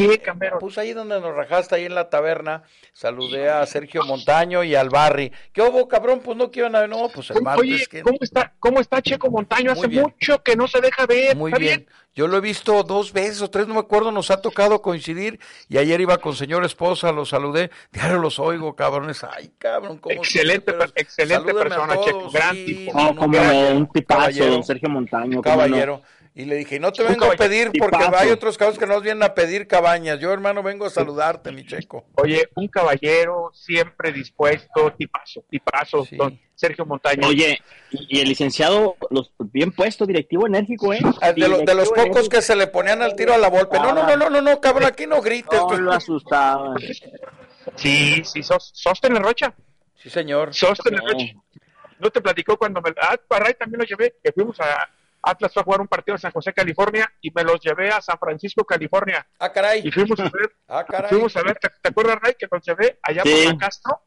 Pues ahí donde nos rajaste, ahí en la taberna, saludé a Sergio Montaño y al Barry. ¿Qué hubo, cabrón? Pues no quieren a No, pues el martes. Oye, que- ¿cómo está, ¿cómo está Checo Montaño? Hace bien. mucho que no se deja ver. Muy ¿Está bien. Yo lo he visto dos veces o tres, no me acuerdo, nos ha tocado coincidir. Y ayer iba con señor esposa, los saludé. Diario los oigo, cabrones. Ay, cabrón, cómo Excelente, per- excelente persona, Checo, gran tipo. No, no, como caballero, un tipazo, caballero, don Sergio Montaño. no. Y le dije, no te vengo a pedir porque hay otros cabos que nos vienen a pedir cabañas. Yo, hermano, vengo a saludarte, mi checo. Oye, un caballero siempre dispuesto, tipazo, tipazo, Sí. don Sergio Montaño. Oye, y el licenciado, los, bien puesto, directivo enérgico, ¿eh? De, lo- de los pocos enérgico. que se le ponían al tiro a la golpe. No, no, no, no, no, no, cabrón, aquí no grites. No tú. lo asustaba. Sí, sí, sos, Sóstenes Rocha. Sí, señor. Sóstenes No. Rocha. No te platicó cuando me. Ah, Parray también lo llevé, que fuimos a. Atlas fue a jugar un partido en San José, California, y me los llevé a San Francisco, California. Ah, caray. Y fuimos a ver, Ah, caray. fuimos a ver, ¿te, te acuerdas, Ray, que nos llevé allá Sí. por la Castro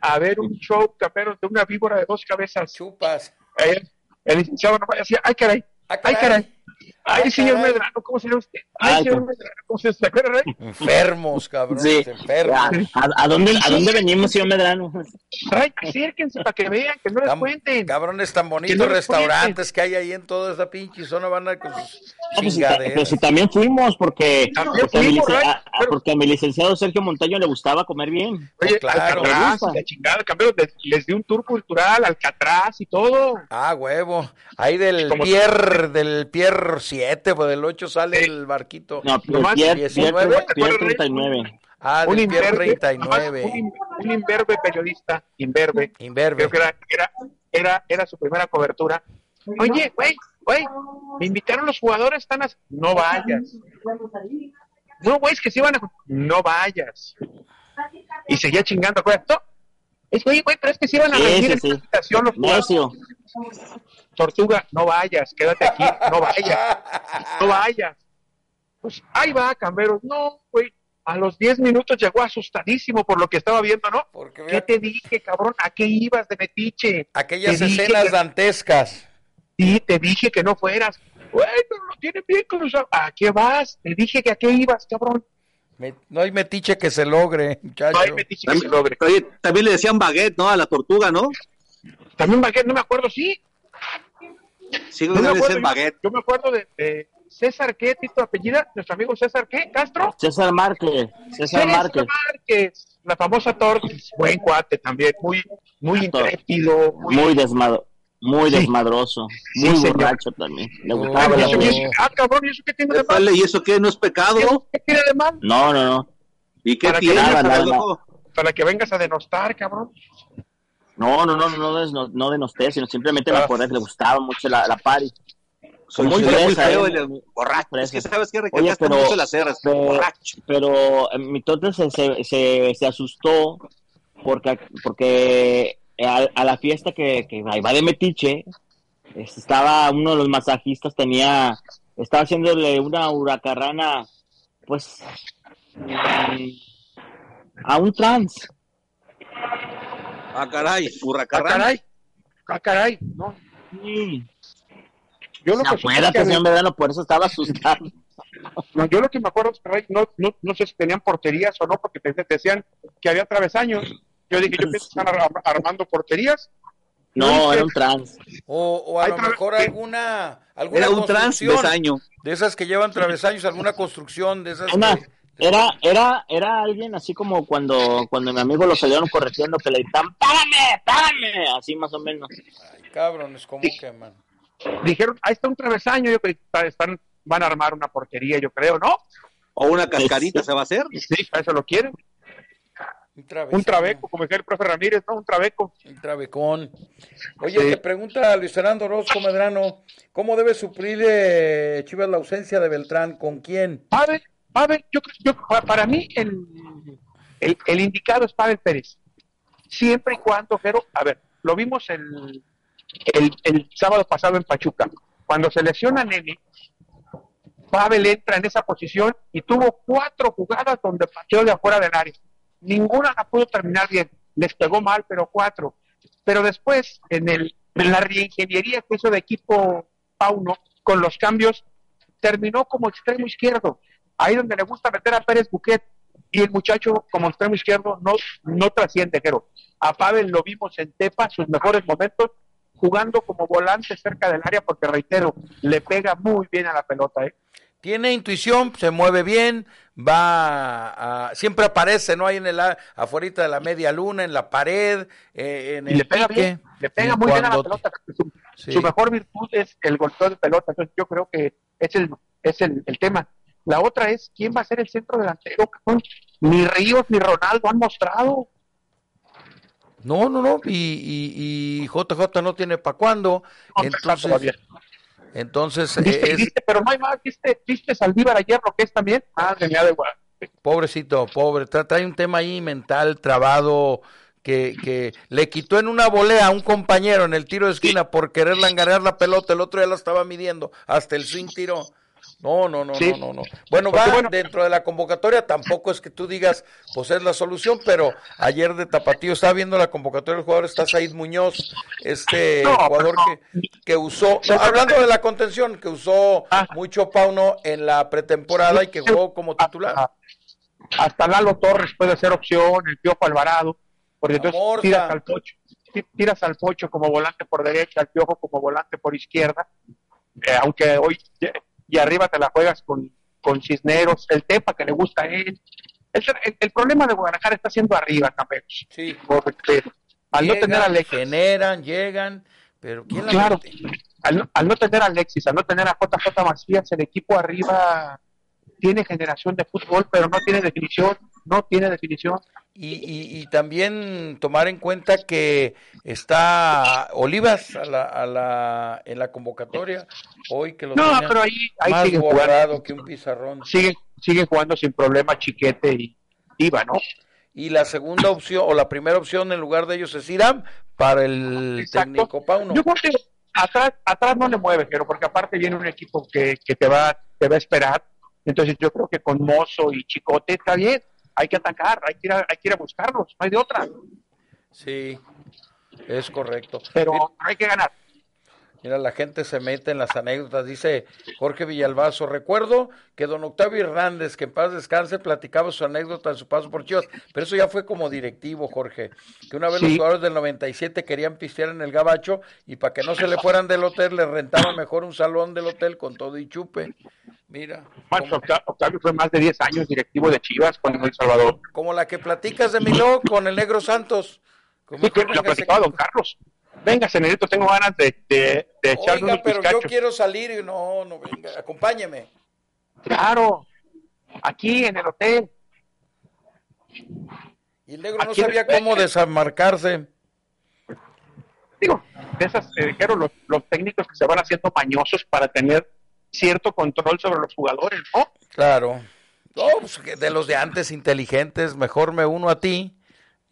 a ver un show, caperos, de una víbora de dos cabezas? Chupas. Eh, el licenciado nomás decía, ay, caray, Ah, ay, caray. Ay, Ah, señor. Medrano, ¿cómo se llama usted? Ay, Ay, señor pues. Medrano, ¿cómo se llama? ¿Te acuerdas, Ray? Enfermos, cabrón. Sí. Enfermos. ¿A, a- a dónde, ¿A dónde venimos, señor Medrano? Ay, acérquense para que vean, que no les cuenten. Cabrones tan bonitos no restaurantes que hay ahí en toda esa pinche zona van a con sus No, pues, si pero si también fuimos, porque, También porque, a mi fuimos, licen- Ray, a- a- pero- porque a mi licenciado Sergio Montaño le gustaba comer bien. Oye, claro. Me gusta. la chingada, campeón, les, les di un tour cultural, Alcatraz y todo. Ah, huevo. Ahí del Pier, del Pier 7, pues del 8 sale Sí. el barquito. No, Nomás Pier, Pier, 19, Pier, ¿te acuerdas, Rey? 39. Ah, un del Pier imberbe, 39. nomás un, un imberbe periodista, imberbe, Inverbe. creo que era, era, era, era su primera cobertura. Oye, güey, güey, me invitaron los jugadores, están as- no vayas. No, güey, es que se iban a... No vayas. Y seguía chingando, güey. Es que, oye, güey, pero es que se iban a sí, en sí. la habitación los. Necio. Tortuga, no vayas, quédate aquí, no vayas, no vayas. Pues ahí va, Camberos, no, güey. A los 10 minutos llegó asustadísimo por lo que estaba viendo, ¿no? Porque ¿Qué te dije, cabrón? ¿A qué ibas de metiche? aquellas te escenas que- dantescas. Sí, te dije que no fueras. Bueno, lo tienen bien cruzado. ¿A qué vas? Te dije que a qué ibas, cabrón. Me- no hay metiche que se logre, muchacho. No hay metiche que se logre. Oye, también le decían baguette, ¿no? A la tortuga, ¿no? También Baguette, no me acuerdo, sí. Sí, No me acuerdo, yo, baguette. yo me acuerdo de, de César, ¿qué? ¿Tito apellida? Nuestro amigo César, ¿qué? ¿Castro? César Márquez. César Márquez. Márquez, la famosa Torquis, buen cuate también, muy, muy intrépido, muy, Muy desmadro. Muy Sí. desmadroso. Sí, Muy señor. borracho también. Le Oh. gustaba Ah, la ¿y eso bebida. qué- ah, cabrón, ¿y eso qué tiene de mal? Vale, ¿y eso qué? ¿No es pecado? ¿Qué tiene de mal? No, no, no. ¿Y qué Para que tiene? nada, nada, loco? Para que vengas a denostar, cabrón. No, no, no, no, no, no denosté, sino simplemente me Ah. acordé que le gustaba mucho la, la party. Soy Muy feo, eh. el borracho. Es que sabes que Oye, recargaste pero, mucho las cerras. pero, Borracho. pero eh, mi tonto se, se, se, se asustó porque, porque a, a la fiesta que, que va de Metiche, estaba uno de los masajistas, tenía, estaba haciéndole una huracarrana, pues, mm, a un trans. Ah, caray, Ah, hurracarrán. caray. Ah, caray. No, Sí. yo lo que Acuérdate, que- señor Medrano, por eso estaba asustado. no, yo lo que me acuerdo es que no, no, no sé si tenían porterías o no, porque te, te decían que había travesaños. Yo dije, yo pienso que están ar- armando porterías. No, era un trans. O, o a Hay lo mejor alguna, alguna Era un trans besaño. de esas que llevan travesaños, alguna construcción de esas. Una, que- era, era, era alguien así como cuando, cuando mi amigo lo salieron corrigiendo que le gritan, ¡párame, párame! Así más o menos. Ay, cabrones, ¿cómo que, man? Dijeron, ahí está un travesaño. Yo creo que está- están, van a armar una portería, yo creo, ¿no? O una cascarita se va a hacer. Sí, para eso lo quieren. Un travesano, Un trabeco, como decía el profe Ramírez, ¿no? Un trabeco. Un trabecón. Oye, Sí. te pregunta Luis Fernando Orozco Medrano, ¿cómo debe suplir eh, Chivas la ausencia de Beltrán? ¿Con quién? Pavel, Pavel, yo, creo- yo, pa- para mí el, el, el indicado es Pavel Pérez. Siempre y cuando, pero, a ver, lo vimos el, el, el sábado pasado en Pachuca. Cuando se lesiona Nene, Pavel entra en esa posición y tuvo cuatro jugadas donde pateó de afuera del área. Ninguna la pudo terminar bien. Les pegó mal, pero cuatro. Pero después, en, el, en la reingeniería que hizo de equipo Pauno, con los cambios, terminó como extremo izquierdo ahí donde le gusta meter a Pérez Buquet y el muchacho como extremo izquierdo no, no trasciende, pero a Pavel lo vimos en Tepa, sus mejores momentos, jugando como volante cerca del área, porque reitero, le pega muy bien a la pelota. ¿eh? Tiene intuición, se mueve bien, va a, siempre aparece, ¿no? Ahí en el afuera de la media luna, en la pared, eh, en el y le pega bien, le pega muy bien a la pelota. Su, mejor virtud es el golpeo de pelota, entonces yo creo que es el, es el, el tema. La otra es quién va a ser el centro delantero. Ni Ríos ni Ronaldo han mostrado. No, no, no. Y, y, JJ no tiene para cuándo. entonces, entonces ¿Viste, pero no hay más. ¿Viste, viste Saldívar ayer lo que es también? Mía de Pobrecito, pobre. Trae un tema ahí mental trabado. Que, que, le quitó en una volea a un compañero en el tiro de esquina por quererle enganar la pelota, el otro ya la estaba midiendo, hasta el swing tiró. No, no, no, no, no, Bueno, va dentro de la convocatoria, tampoco es que tú digas, pues es la solución, pero ayer de Tapatío estaba viendo la convocatoria del jugador, está Said Muñoz, este jugador que, que usó, hablando de la contención, que usó ah. mucho Pauno en la pretemporada y que jugó como titular. Ah, hasta Lalo Torres puede ser opción, el Piojo Alvarado, porque entonces tiras al Pocho, tiras al Pocho como volante por derecha, al Piojo como volante por izquierda, eh, aunque hoy y arriba te la juegas con, con Cisneros, el Tepa que le gusta a él. El, problema de Guadalajara está siendo arriba, Camperos. Sí. al no tener a Alexis. Generan, llegan, pero ¿quién la Claro, al, al, no tener a Alexis, al no tener a JJ Macías, el equipo arriba tiene generación de fútbol, pero no tiene definición, no tiene definición. Y, y, también tomar en cuenta que está Olivas a la, a la, en la convocatoria hoy que lo no, pero ahí, ahí más sigue jugando. que un pizarrón. Sigue, sigue jugando sin problema Chiquete y Iba, ¿no? Y la segunda opción o la primera opción en lugar de ellos es Irán para el técnico Pauno. Yo creo que atrás, atrás no le mueve, pero porque aparte viene un equipo que, que te va, te va a esperar. Entonces yo creo que con Mozo y Chicote está bien hay que atacar, hay que ir a, hay que ir a buscarlos, no hay de otra. Sí, es correcto. Pero hay que ganar. Mira, la gente se mete en las anécdotas, dice Jorge Villalbazo. Recuerdo que don Octavio Hernández, que en paz descanse, platicaba su anécdota de su paso por Chivas, pero eso ya fue como directivo, Jorge. Que una vez los jugadores del 97 querían pistear en el gabacho y para que no se le fueran del hotel, le rentaba mejor un salón del hotel con todo y chupe. Mira. Octavio fue más de 10 años directivo de Chivas con El Salvador. Como la que platicas de Miló con el Negro Santos. Como sí, que la platicaba don Carlos venga, señorito, tengo ganas de, de, de echarme Oiga, pero yo quiero salir y no, no, venga, acompáñeme. Claro, aquí en el hotel. Y el negro no sabía cómo desamarcarse. Digo, de esas, eh, dijeron los, los técnicos que se van haciendo mañosos para tener cierto control sobre los jugadores, ¿no? Claro. Pues, de los de antes inteligentes, mejor me uno a ti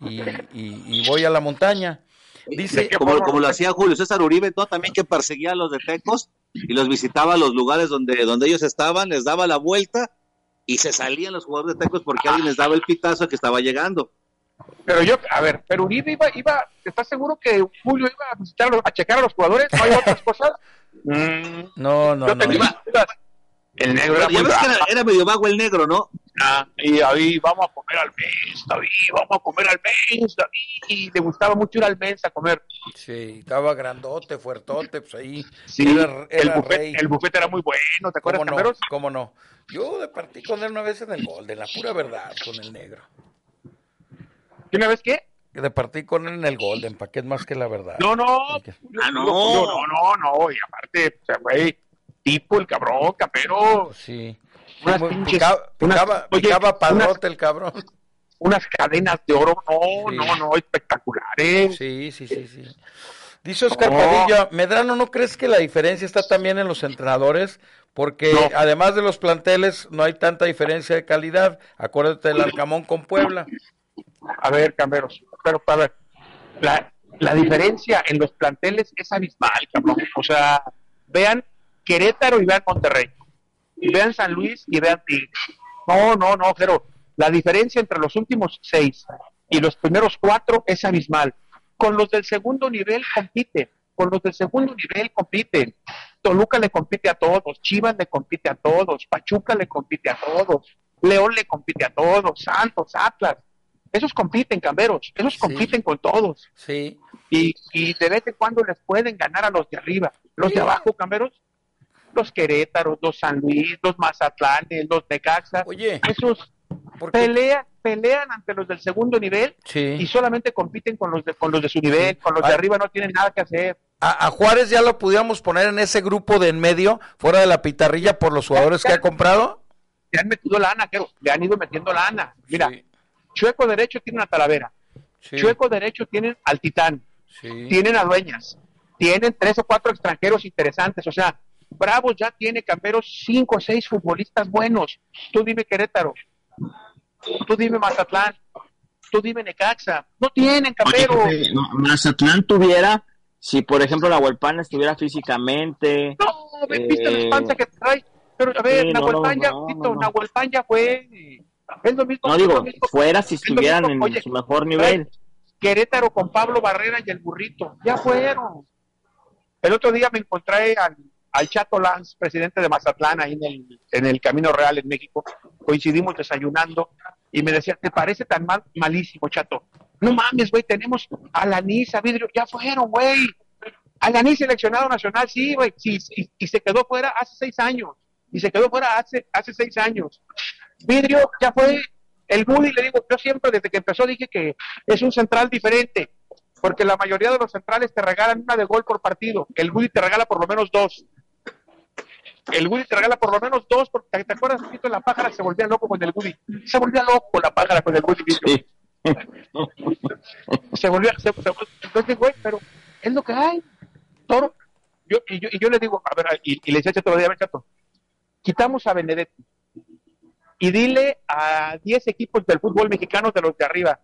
y, y voy a la montaña. Dice, como, como lo hacía Julio César Uribe, ¿no? también que perseguía a los de Tecos y los visitaba a los lugares donde, donde ellos estaban, les daba la vuelta y se salían los jugadores de Tecos porque alguien les daba el pitazo que estaba llegando. Pero yo, a ver, pero Uribe iba, iba, ¿estás seguro que Julio iba a visitar, a checar a los jugadores? ¿No hay otras cosas? Mm, no, no, no. El negro era, era, medio vago el negro, ¿no? Ah, y David, vamos a comer al mes, David, vamos a comer al mes, David. Y le gustaba mucho ir al mes a comer. Sí, estaba grandote, fuertote, pues ahí. Sí, era, el, buffet, el buffet era muy bueno, ¿te acuerdas, ¿Cómo no? ¿Cómo no? Yo departí con él una vez en el Golden, la pura verdad, con el negro. ¿Y una vez qué? Departí con él en el Golden, ¿para qué es más que la verdad? No, no, ah, no, no, no, no, y aparte, o sea, güey tipo el cabrón, capero. Sí. Unas picaba, picaba, padrote el cabrón. Unas cadenas de oro, no, no, no, espectaculares. Sí, sí, sí, sí. Dice Oscar Padilla, Medrano, ¿no crees que la diferencia está también en los entrenadores? Porque además de los planteles, no hay tanta diferencia de calidad. Acuérdate del Arcamón con Puebla. A ver, Camberos, pero a ver, la, la diferencia en los planteles es abismal, cabrón. O sea, vean Querétaro y vean Monterrey. Y vean San Luis y vean Tigres. No, no, no, pero la diferencia entre los últimos seis y los primeros cuatro es abismal. Con los del segundo nivel compite. con los del segundo nivel compiten. Toluca le compite a todos, Chivas le compite a todos, Pachuca le compite a todos, León le compite a todos, Santos, Atlas. Esos compiten, camberos, esos compiten con todos. Sí. Y, y de vez en cuando les pueden ganar a los de arriba. Los de abajo, camberos, los Querétaros, los San Luis, los Mazatlanes, los Necaxa. Oye, esos pelean, pelean ante los del segundo nivel Sí. y solamente compiten con los de, con los de su nivel, con los de Ay. arriba no tienen nada que hacer. A, a Juárez ya lo pudiéramos poner en ese grupo de en medio, fuera de la pitarrilla por los jugadores que ha comprado. Le han metido lana, creo, le han ido metiendo lana. Mira, Sí, Chueco derecho tiene una Talavera, sí, Chueco derecho tienen al Titán, sí. tienen a Dueñas, tienen tres o cuatro extranjeros interesantes, o sea, Bravos ya tiene camperos cinco o seis futbolistas buenos. Tú dime Querétaro, tú dime Mazatlán, tú dime Necaxa, no tienen camperos. no, Mazatlán tuviera, si por ejemplo la Huelpana estuviera físicamente, No, ve- viste la Eh, panza que trae. Pero a ver, sí, no, Nahuelpan no, ya, no. Nahuelpan ya fue. Es lo mismo. no lo digo, mismo. fuera si estuvieran mismo, en oye, su mejor nivel. Querétaro con Pablo Barrera y el burrito. Ya fueron. El otro día me encontré al, al Chato Lanz, presidente de Mazatlán, ahí en el, en el Camino Real en México. Coincidimos desayunando y me decía, ¿te parece tan mal, malísimo, Chato? No mames, güey, tenemos a Lanís, a Vidrio, ya fueron, güey. Alaní seleccionado nacional, sí, güey, sí, sí, y se quedó fuera hace seis años. Y se quedó fuera hace, hace seis años. Vidrio ya fue el bully, le digo, yo siempre desde que empezó dije que es un central diferente, porque la mayoría de los centrales te regalan una de gol por partido. El bully te regala por lo menos dos. El Woody te regala por lo menos dos, porque te acuerdas un poquito la pájara se volvía loco con el Woody. Se volvía loco la pájara con el Woody. Vidrio. se se- entonces, güey, pero es lo que hay. Toro. Yo, y, yo, y yo le digo, a ver, y, y le decía a Chato, a ver, Chato, quitamos a Benedetti y dile a 10 equipos del fútbol mexicano de los de arriba,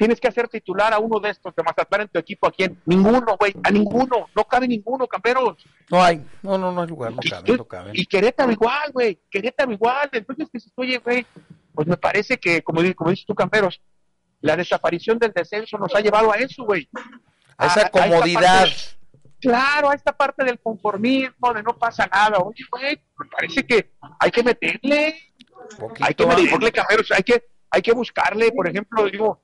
tienes que hacer titular a uno de estos de Mazatlán en tu equipo, ¿a quién? Ninguno, güey, a ninguno, no cabe ninguno, camperos. No hay, no, no, no hay lugar, no cabe, no cabe. y Querétaro igual, güey, Querétaro igual. Entonces, dices, oye, güey, pues me parece que, como, como dices tú, Camperos, la desaparición del descenso nos ha llevado a eso, güey. A esa esta comodidad. parte- claro, a esta parte del conformismo, de no pasa nada. Oye, güey, me parece que hay que meterle, Poquito, hay que meterle, Camperos, hay que, hay que buscarle, por ejemplo, digo,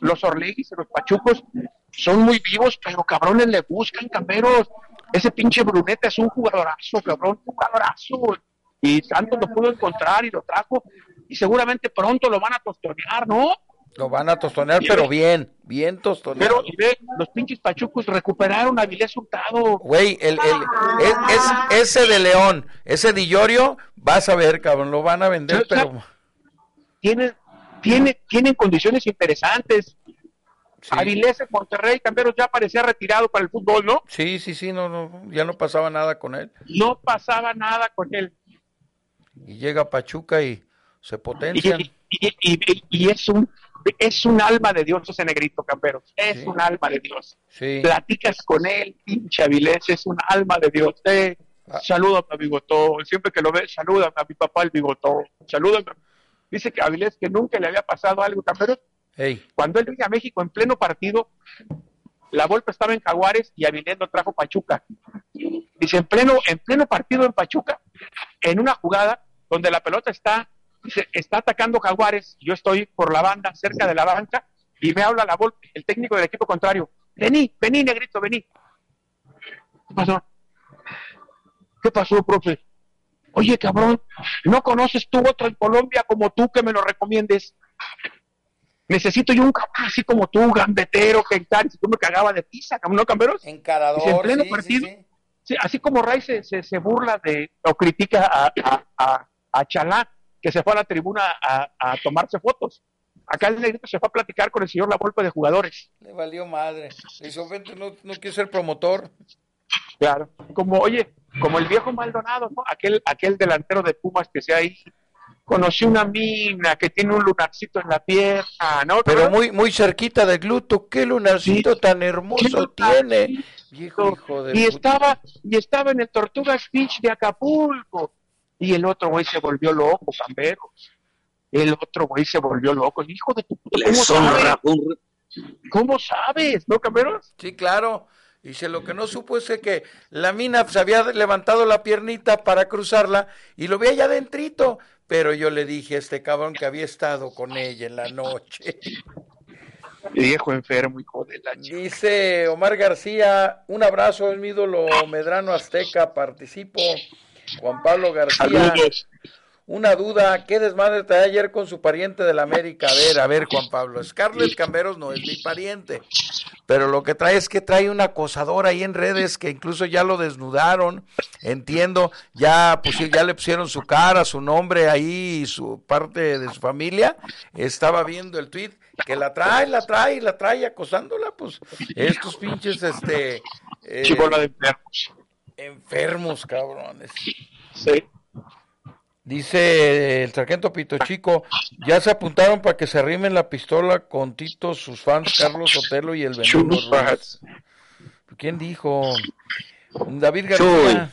los Orlegis y los Pachucos son muy vivos, pero cabrones le buscan, Camperos. Ese pinche Bruneta es un jugadorazo, cabrón, jugadorazo. Y Santos lo pudo encontrar y lo trajo. Y seguramente pronto lo van a tostonear, ¿no? Lo van a tostonear, pero bien, bien tostoneado. Pero ve, los pinches Pachucos recuperaron a Avilés Hurtado. Güey, el, el, es, es- ese de León, ese de Llorio, vas a ver, cabrón, lo van a vender, pero... Tienen, tiene, tienen condiciones interesantes. Sí, Avilés en Monterrey, Camperos ya parecía retirado para el fútbol, ¿no? sí, sí, sí, no, no, ya no pasaba nada con él. No pasaba nada con él. Y llega Pachuca y se Y, potencian. y- y- y- y es un es un alma de Dios ese negrito, Camperos. Es Sí. un alma de Dios. Sí, Platicas con él, pinche Avilés, es un alma de Dios. Eh, Ah. Salúdame a Bigotón. Siempre que lo ves, salúdame a mi papá el Bigotón. Salúdame. Dice que Avilés que nunca le había pasado algo. Ey, Cuando él vino a México en pleno partido, la Volpe estaba en Jaguares y Avilés lo trajo Pachuca. Dice, en pleno, en pleno partido en Pachuca, en una jugada donde la pelota está, dice, está atacando Jaguares, yo estoy por la banda, cerca de la banca, y me habla la Volpe, el técnico del equipo contrario. Vení, vení, negrito, vení. ¿Qué pasó? ¿Qué pasó, profe? Oye, cabrón, ¿no conoces tú otro en Colombia como tú que me lo recomiendes? Necesito yo un cabrón así como tú, gambetero, que tal, si tú me cagaba de pizza, ¿no, camberos? encarador, Dice, en pleno sí, partido. sí. Sí, así como Ray se, se, se burla de o critica a, a, a, a Chalá, que se fue a la tribuna a, a tomarse fotos. Acá el negrito se fue a platicar con el señor La Volpe de jugadores. Le valió madre. Vente, no, no quiero ser promotor. Claro. Como, oye, como el viejo Maldonado, ¿no? Aquel, aquel delantero de Pumas que sea ahí. Conocí una mina que tiene un lunarcito en la pierna, ¿no? Pero muy muy cerquita del gluto. Qué lunarcito Sí. tan hermoso tiene. Viejo hijo de y puta. estaba y estaba en el Tortugas Beach de Acapulco y el otro güey se volvió loco, Camberos. El otro güey se volvió loco. Hijo de tu puta, ¿cómo ¿Cómo sabes, no, Cameros? Sí, claro. Dice, lo que no supo es que la mina se había levantado la piernita para cruzarla y lo vi allá adentrito. Pero yo le dije a este cabrón que había estado con ella en la noche. Viejo enfermo, hijo de la Dice Omar García, un abrazo, es mi ídolo Medrano Azteca, participo. Juan Pablo García. Saludos. Una duda, ¿qué desmadre trae ayer con su pariente de la América? A ver, a ver, Juan Pablo. Scarlett Camberos no es mi pariente, pero lo que trae es que trae un acosador ahí en redes que incluso ya lo desnudaron. Entiendo, ya, pusi- ya le pusieron su cara, su nombre ahí y su parte de su familia. Estaba viendo el tweet que la trae, la trae, la trae acosándola, pues estos pinches, este. eh, de enfermos. enfermos, cabrones. Sí. Dice el sargento Pito Chico, ya se apuntaron para que se arrimen la pistola con Tito, sus fans, Carlos Otelo y el Veneno Ruiz. ¿Quién dijo? David García.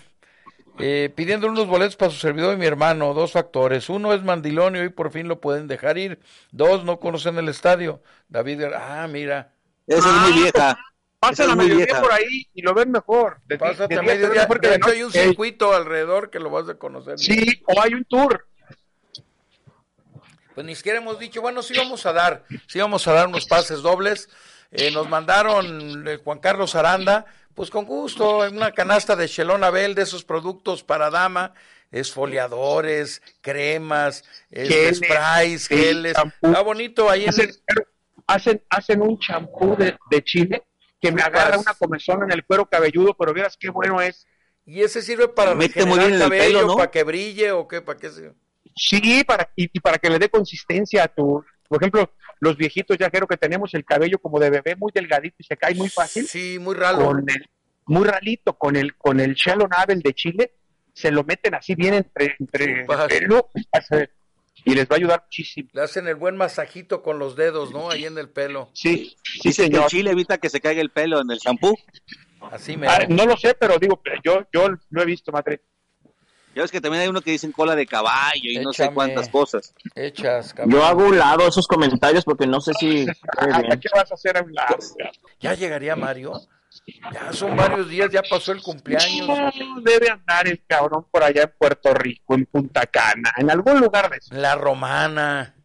Eh, pidiendo unos boletos para su servidor y mi hermano, dos factores. Uno es mandilón y hoy por fin lo pueden dejar ir. Dos, no conocen el estadio. David, ah, mira. Esa es muy vieja. Pasen Esa a mediodía vieja. por ahí y lo ven mejor. De, Pásate de a mediodía. mejor que De de hecho, hay un circuito alrededor que lo vas a conocer. Sí, o hay un tour. Pues ni siquiera hemos dicho, bueno, sí vamos a dar, sí vamos a dar unos pases dobles. Eh, nos mandaron eh, Juan Carlos Aranda, pues con gusto, una canasta de Shelon Abel, de esos productos para dama, esfoliadores, cremas, Geles, sprays, geles. champú. Está bonito ahí en Hacen, hacen, hacen un champú de, de chile que me agarra una comezón en el cuero cabelludo, pero vieras qué bueno es. Y ese sirve para Mete muy regenerar bien en el cabello, pelo, ¿no? para que brille o qué, para qué se... Sí, para, y, y para que le dé consistencia a tu... Por ejemplo, los viejitos ya creo que tenemos el cabello como de bebé muy delgadito y se cae muy fácil. Sí, muy ralo. Con el, muy ralito, con el, con el Shallow Navel de Chile, se lo meten así bien entre, entre pelo y les va a ayudar muchísimo. Le hacen el buen masajito con los dedos, ¿no? Ahí en el pelo. Sí, sí, señor. chile evita que se caiga el pelo en el shampoo. Así me... Ah, no lo sé, pero digo, pero yo, yo lo he visto, madre. Ya ves que también hay uno que dicen cola de caballo y no sé Échame. cuántas cosas. Hechas, cabrón. Yo hago un lado esos comentarios porque no sé si... ¿A qué vas a hacer a un lado? ¿Ya llegaría Mario? Ya son varios días, ya pasó el cumpleaños. No, debe andar el cabrón por allá en Puerto Rico, en Punta Cana, en algún lugar de eso. La romana.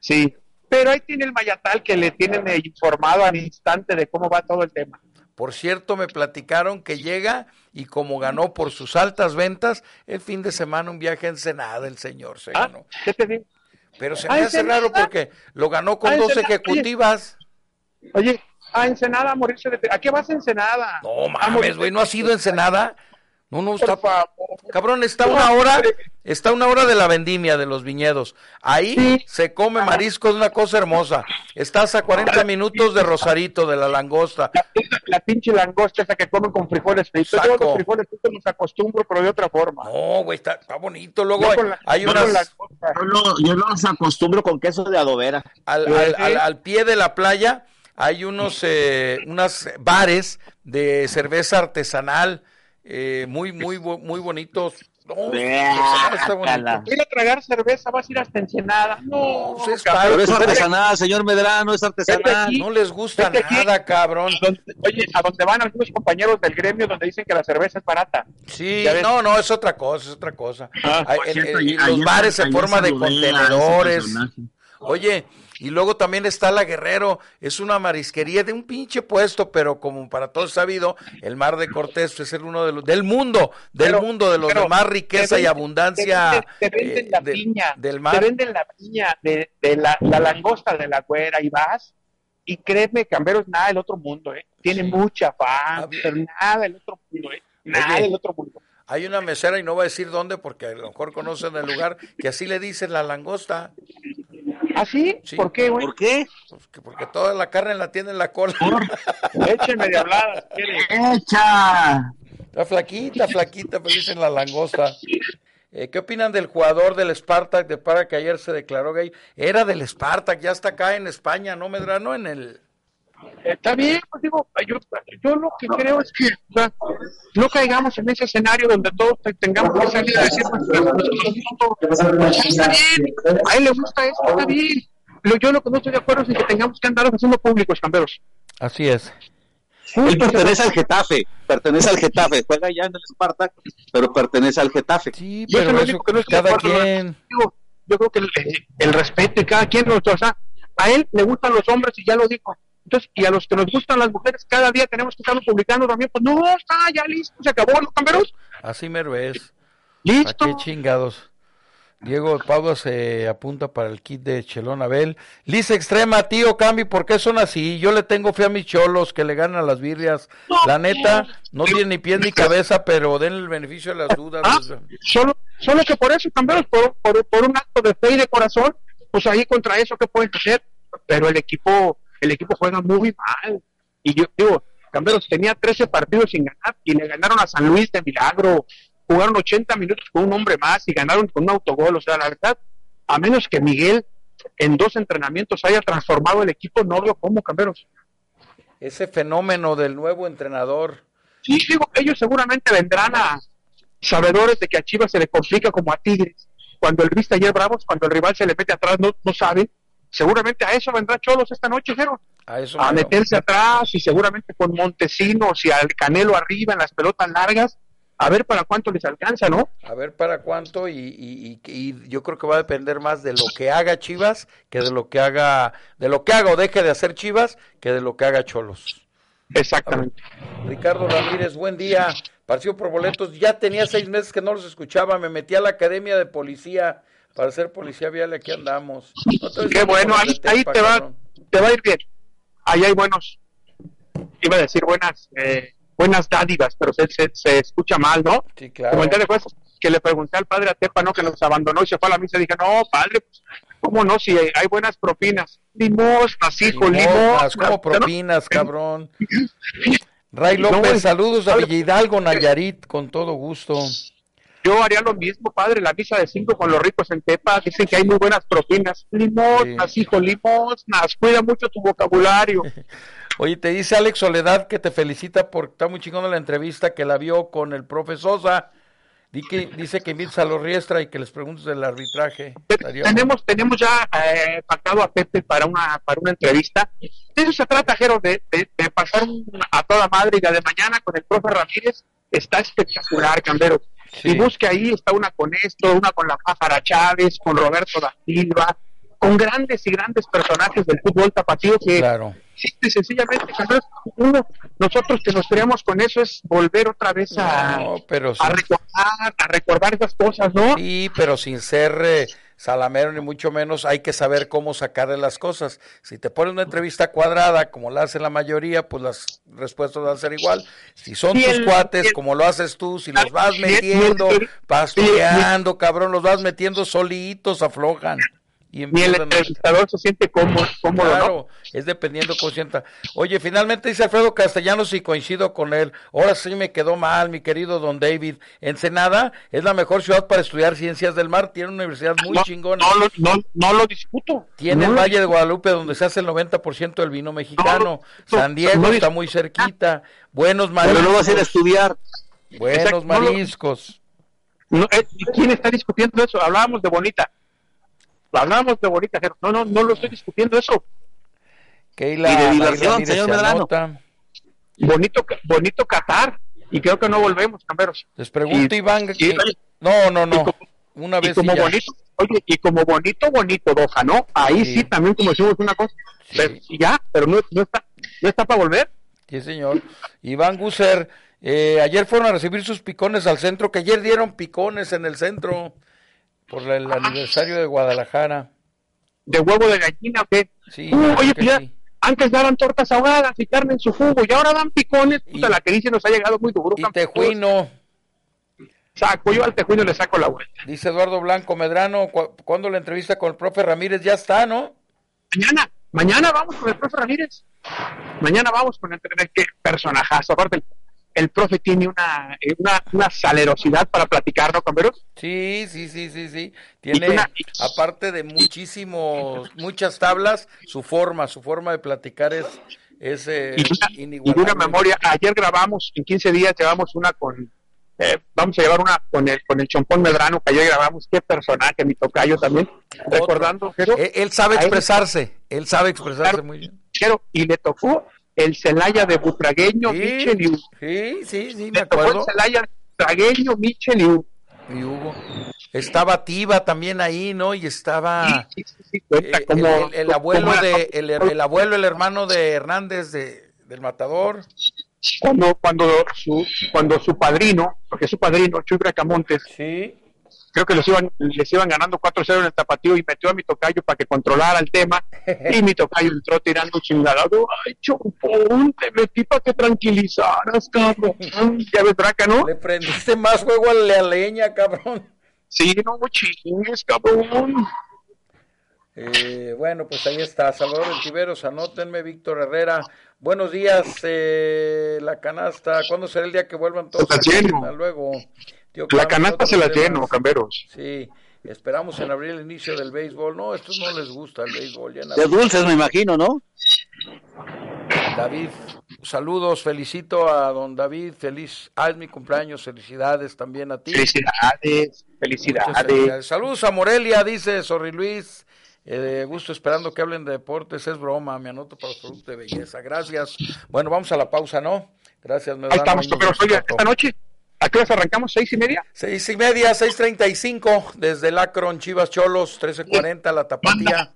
Sí, pero ahí tiene el Mayatal que le tienen informado al instante de cómo va todo el tema. Por cierto, me platicaron que llega y como ganó por sus altas ventas, el fin de semana un viaje a Ensenada, el señor se ¿Ah? ganó. ¿Qué te digo? Pero se ¿A me hace raro porque lo ganó con ¿A dos ejecutivas. Oye, a Ensenada a morirse de... ¿A qué vas a Ensenada? No A mames, güey, ¿no ha sido Ensenada? No, no, está... Cabrón, está una hora, está una hora de la vendimia de los viñedos. Ahí Sí. se come marisco, es una cosa hermosa. Estás a 40 minutos de Rosarito, de la langosta. La, la pinche langosta esa que comen con frijoles fritos. Yo los frijoles fritos los acostumbro, pero de otra forma. No, güey, está, está bonito. Luego Yo la- hay yo unas... langosta. Yo, lo- yo los acostumbro con queso de adobera. al, al, al- al pie de la playa hay unos eh, unas bares de cerveza artesanal eh, muy muy muy bonitos. No, está bonito. Tragar cerveza, vas a ir hasta Ensenada. No, Pues es cabrón. Es artesanal, señor Medrano, es artesanal. aquí. No les gusta nada, cabrón. Donde- Oye, a donde van algunos compañeros del gremio donde dicen que la cerveza es barata. Sí, no, no, es otra cosa, es otra cosa. Ah, Hay- en- cierto, en- ayer- los ayer- bares en ayer forma de saludé a ese contenedores. Oye, y luego también está la Guerrero, es una marisquería de un pinche puesto, pero como para todos sabido, el Mar de Cortés es el uno de los del mundo, del Pero- mundo de los de más riqueza te y abundancia Te venden, te venden eh, la de- piña, del te mar. venden la piña de, de la, la langosta de la güera y vas. Y créeme, Camberos, nada del otro mundo, ¿eh? Tiene mucha fama, pero nada del otro mundo, ¿eh? Nada Oye. del otro mundo. Hay una mesera y no voy a decir dónde porque a lo mejor conocen el lugar que así le dicen la langosta, ¿Ah, sí? Sí. ¿Por qué, güey? ¿Por qué? pues, que porque toda la carne la tiene en la cola. Échenme de ¿quiere? ¡Echa! Está flaquita, flaquita, pues dicen la langosta. Eh, ¿Qué opinan del jugador del Spartak de para que ayer se declaró gay? Era del Spartak, ya está acá en España, ¿no, Medrano? En el... Está bien, pues digo, yo, yo lo que creo es que o sea, no caigamos en ese escenario donde todos te- tengamos que salir a decir asuntos. Está bien, a él le gusta esto, está bien. lo, yo lo que no estoy de acuerdo es que tengamos que andar haciendo públicos, camperos. Así es. Él pertenece al Getafe, pertenece al Getafe, juega ya en el Spartak, pero pertenece al Getafe. Sí, Yo pero eso único que no cada acuerdo, quien. Digo, yo creo que el, el respeto y cada quien, o sea, a él le gustan los hombres y ya lo dijo. Entonces, y a los que nos gustan las mujeres, cada día tenemos que estarlo publicando también. Pues no, está ya listo, se acabó, ¿no, camperos? Así mero es. ¿A Listo. qué chingados? Diego Pablo se apunta para el kit de Chelón Abel. Liz Extrema, tío Cambi, ¿por qué son así? Yo le tengo fe a mis cholos que le ganan a las birrias. La neta, no tiene ni pies ni cabeza, pero denle el beneficio de las dudas. Ah, solo, solo que por eso, camperos, por, por, por un acto de fe y de corazón, pues ahí contra eso, ¿qué pueden hacer? Pero el equipo, el equipo juega muy mal. Y yo digo, camperos, tenía 13 partidos sin ganar y le ganaron a San Luis de milagro. Jugaron 80 minutos con un hombre más y ganaron con un autogol. O sea, la verdad, a menos que Miguel en dos entrenamientos haya transformado el equipo, no veo cómo, camperos. Ese fenómeno del nuevo entrenador. Sí, digo, ellos seguramente vendrán a sabedores de que a Chivas se le complica como a Tigres. Cuando el viste ayer Bravos, cuando el rival se le mete atrás, no, no sabe. Seguramente a eso vendrá Cholos esta noche, Jero. A eso A meterse atrás y seguramente con Montesinos y al Canelo arriba en las pelotas largas. A ver para cuánto les alcanza, ¿no? A ver para cuánto y, y- y- y yo creo que va a depender más de lo que haga Chivas que de lo que haga, de lo que haga o deje de hacer Chivas que de lo que haga Cholos. Exactamente. Ricardo Ramírez, buen día. Partido por boletos. Ya tenía seis meses que no los escuchaba. Me metí a la academia de policía para ser policía vial. Aquí andamos. No Qué bueno, como ahí, ahí te va, te va a ir bien. Ahí hay buenos, iba a decir buenas, eh, buenas dádivas, pero se, se, se escucha mal, ¿no? Sí, Como claro. el día de jueves, que le pregunté al padre Atepa, ¿no? Que nos abandonó y se fue a la misa. Dije, no, padre, pues, ¿cómo no? Si hay, hay buenas propinas. Limosnas, hijo, Limosnas, limosnas. como ¿no? propinas, cabrón. Ray No, López, güey. saludos a Villa Hidalgo, Nayarit, con todo gusto. Yo haría lo mismo, padre, la misa de cinco con los ricos en Tepa. Dicen que hay muy buenas propinas. Limosnas, hijo, limosnas. Cuida mucho tu vocabulario. Oye, te dice Alex Soledad que te felicita porque está muy chingona la entrevista que la vio con el profe Sosa. Di que, dice que invites a los Riestra y que les preguntes del arbitraje. Tenemos tenemos ya eh, pactado a Pepe para una para una entrevista de eso se trata Jero de, de, de pasar un- a toda madre y la de mañana con el profe Ramírez está espectacular Cambero Sí. y busque ahí está una con esto una con la Pájara Chávez con Roberto da Silva con grandes y grandes personajes del fútbol tapatío que Claro. y sencillamente uno nosotros que nos creamos con eso es volver otra vez a, No, pero sí. a recordar a recordar esas cosas no Sí, pero sin ser eh, salamero ni mucho menos, hay que saber cómo sacarle las cosas. Si te pones una entrevista cuadrada, como la hace la mayoría, pues las respuestas van a ser igual. Si son tus cuates, como lo haces tú, si los vas metiendo, pastoreando, cabrón, los vas metiendo solitos, aflojan. Y ni el entrevistador se siente cómodo, cómodo ¿no? Claro, es dependiendo cómo sienta. Oye, finalmente dice Alfredo Castellanos y coincido con él. Ahora sí me quedó mal, mi querido don David. Ensenada es la mejor ciudad para estudiar ciencias del mar. Tiene una universidad muy no, chingona. No, lo- no, no lo discuto. Tiene el Valle de Guadalupe donde se hace el 90% del vino mexicano. no, San Diego está muy cerquita. Buenos Pero no vas a ir a mariscos. estudiar. Buenos Exacto, mariscos. No, eh, ¿y ¿Quién está discutiendo eso? Hablábamos de Bonita. Hablábamos de Bonita, Jero. No, no, no lo estoy discutiendo eso. Keila Y de diversión, señor se Medrano. Bonito, bonito Qatar. Y creo que no volvemos, camperos. Les pregunto, Y- Iván. y- que- No, no, no. como- Una vez y como bonito, oye, y como bonito, bonito, Doha, ¿no? Ahí Sí. sí, también como decimos una cosa. Sí. Pero- y ya, pero no, no está, no está para volver. Sí, señor. Iván Gusser, eh, ayer fueron a recibir sus picones al centro, que ayer dieron picones en el centro por la- el aniversario de Guadalajara. De huevo de gallina, ¿o qué? Sí, Uh, oye, que pues ya, sí. antes daban tortas ahogadas y carne en su jugo y ahora dan picones. Puta, Y- la que dice nos ha llegado muy duro. Y. Tejuino, Saco, yo al tejuino le saco la vuelta. dice Eduardo Blanco Medrano, cu- ¿cuándo la entrevista con el profe Ramírez? Ya está, ¿no? Mañana, mañana vamos con el profe Ramírez. Mañana vamos con el qué personajazo. Aparte, el, el profe tiene una, eh, una, una salerosidad para platicar, ¿no, camperos? Sí, sí, sí, sí, sí. Tiene, una- aparte de muchísimos, muchas tablas, su forma, su forma de platicar es, es eh, Y una, y memoria. Ayer grabamos, en 15 días llevamos una con, eh, vamos a llevar una con el, con el Chompón Medrano, que ayer grabamos, qué personaje, mi tocayo también, recordando. Pero, él, él sabe expresarse, él, sabe expresarse muy bien. Pero, y le tocó el Celaya de Butragueño, Sí, Michel. Sí, sí, sí, me tocó el acuerdo. Celaya de Butragueño, Michel y Hugo. Estaba Tiva también ahí, ¿no? Y estaba Sí, sí, sí, cuenta eh, el, como- el- el abuelo como- de el, el abuelo, el hermano de Hernández de, del Matador. cuando cuando su cuando su padrino, porque su padrino, Chuy Bracamontes, Sí. Creo que los iban, les iban ganando 4-0 en el tapatío y metió a mi tocayo para que controlara el tema y mi tocayo entró tirando chingado. Ay, Chompón, te metí para que tranquilizaras, cabrón. Ya ves, Braca, ¿no? Le prendiste más fuego a la leña, cabrón. Sí, no chingues, cabrón. Eh, bueno, pues ahí está. Salvador Tiveros, anótenme. Víctor Herrera. Buenos días, eh, la canasta. ¿Cuándo será el día que vuelvan todos? Lleno. Hasta luego. Tío La canasta se la lleno, camberos. Sí, esperamos en abril el inicio del béisbol. No, a estos no les gusta el béisbol. Ya De dulces, me imagino, ¿no? David, saludos, felicito a don David, feliz, ah, es mi cumpleaños, felicidades también a ti. Felicidades, felicidades. felicidades. Saludos a Morelia, dice Sorri Luis. Eh, gusto esperando que hablen de deportes, es broma, me anoto para los productos de belleza. Gracias. Bueno, vamos a la pausa, ¿no? Gracias, Ahí estamos, ahí nos pero oye, esta noche, ¿a qué horas arrancamos? ¿Seis y media? Seis y media, seis treinta y cinco, desde el Acron, Chivas Cholos, trece cuarenta, la tapatía.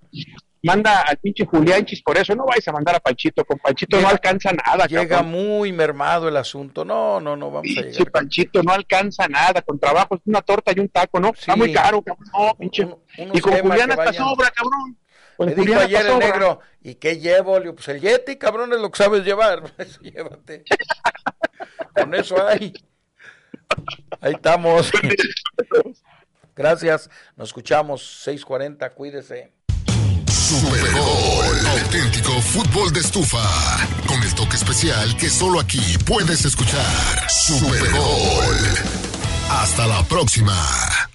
Manda al pinche Juliánchis, por eso no vais a mandar a Panchito, con Panchito no alcanza nada, Llega cabrón. muy mermado el asunto. No, no, no, vamos a Pinche llegar. Panchito no alcanza nada, con trabajo es una torta y un taco, ¿no? Está Sí. muy caro, cabrón. No, pinche. Un- unos y con Julián hasta sobra, cabrón. Con Me dijo Julián ayer hasta el sobra. negro, ¿y qué llevo? Le digo, pues el Yeti, cabrón, es lo que sabes llevar. Eso llévate. Con eso hay. Ahí estamos. Gracias. Nos escuchamos 6:40. Cuídese. Super Gol, auténtico fútbol de estufa, con el toque especial que solo aquí puedes escuchar. Super Gol. Hasta la próxima.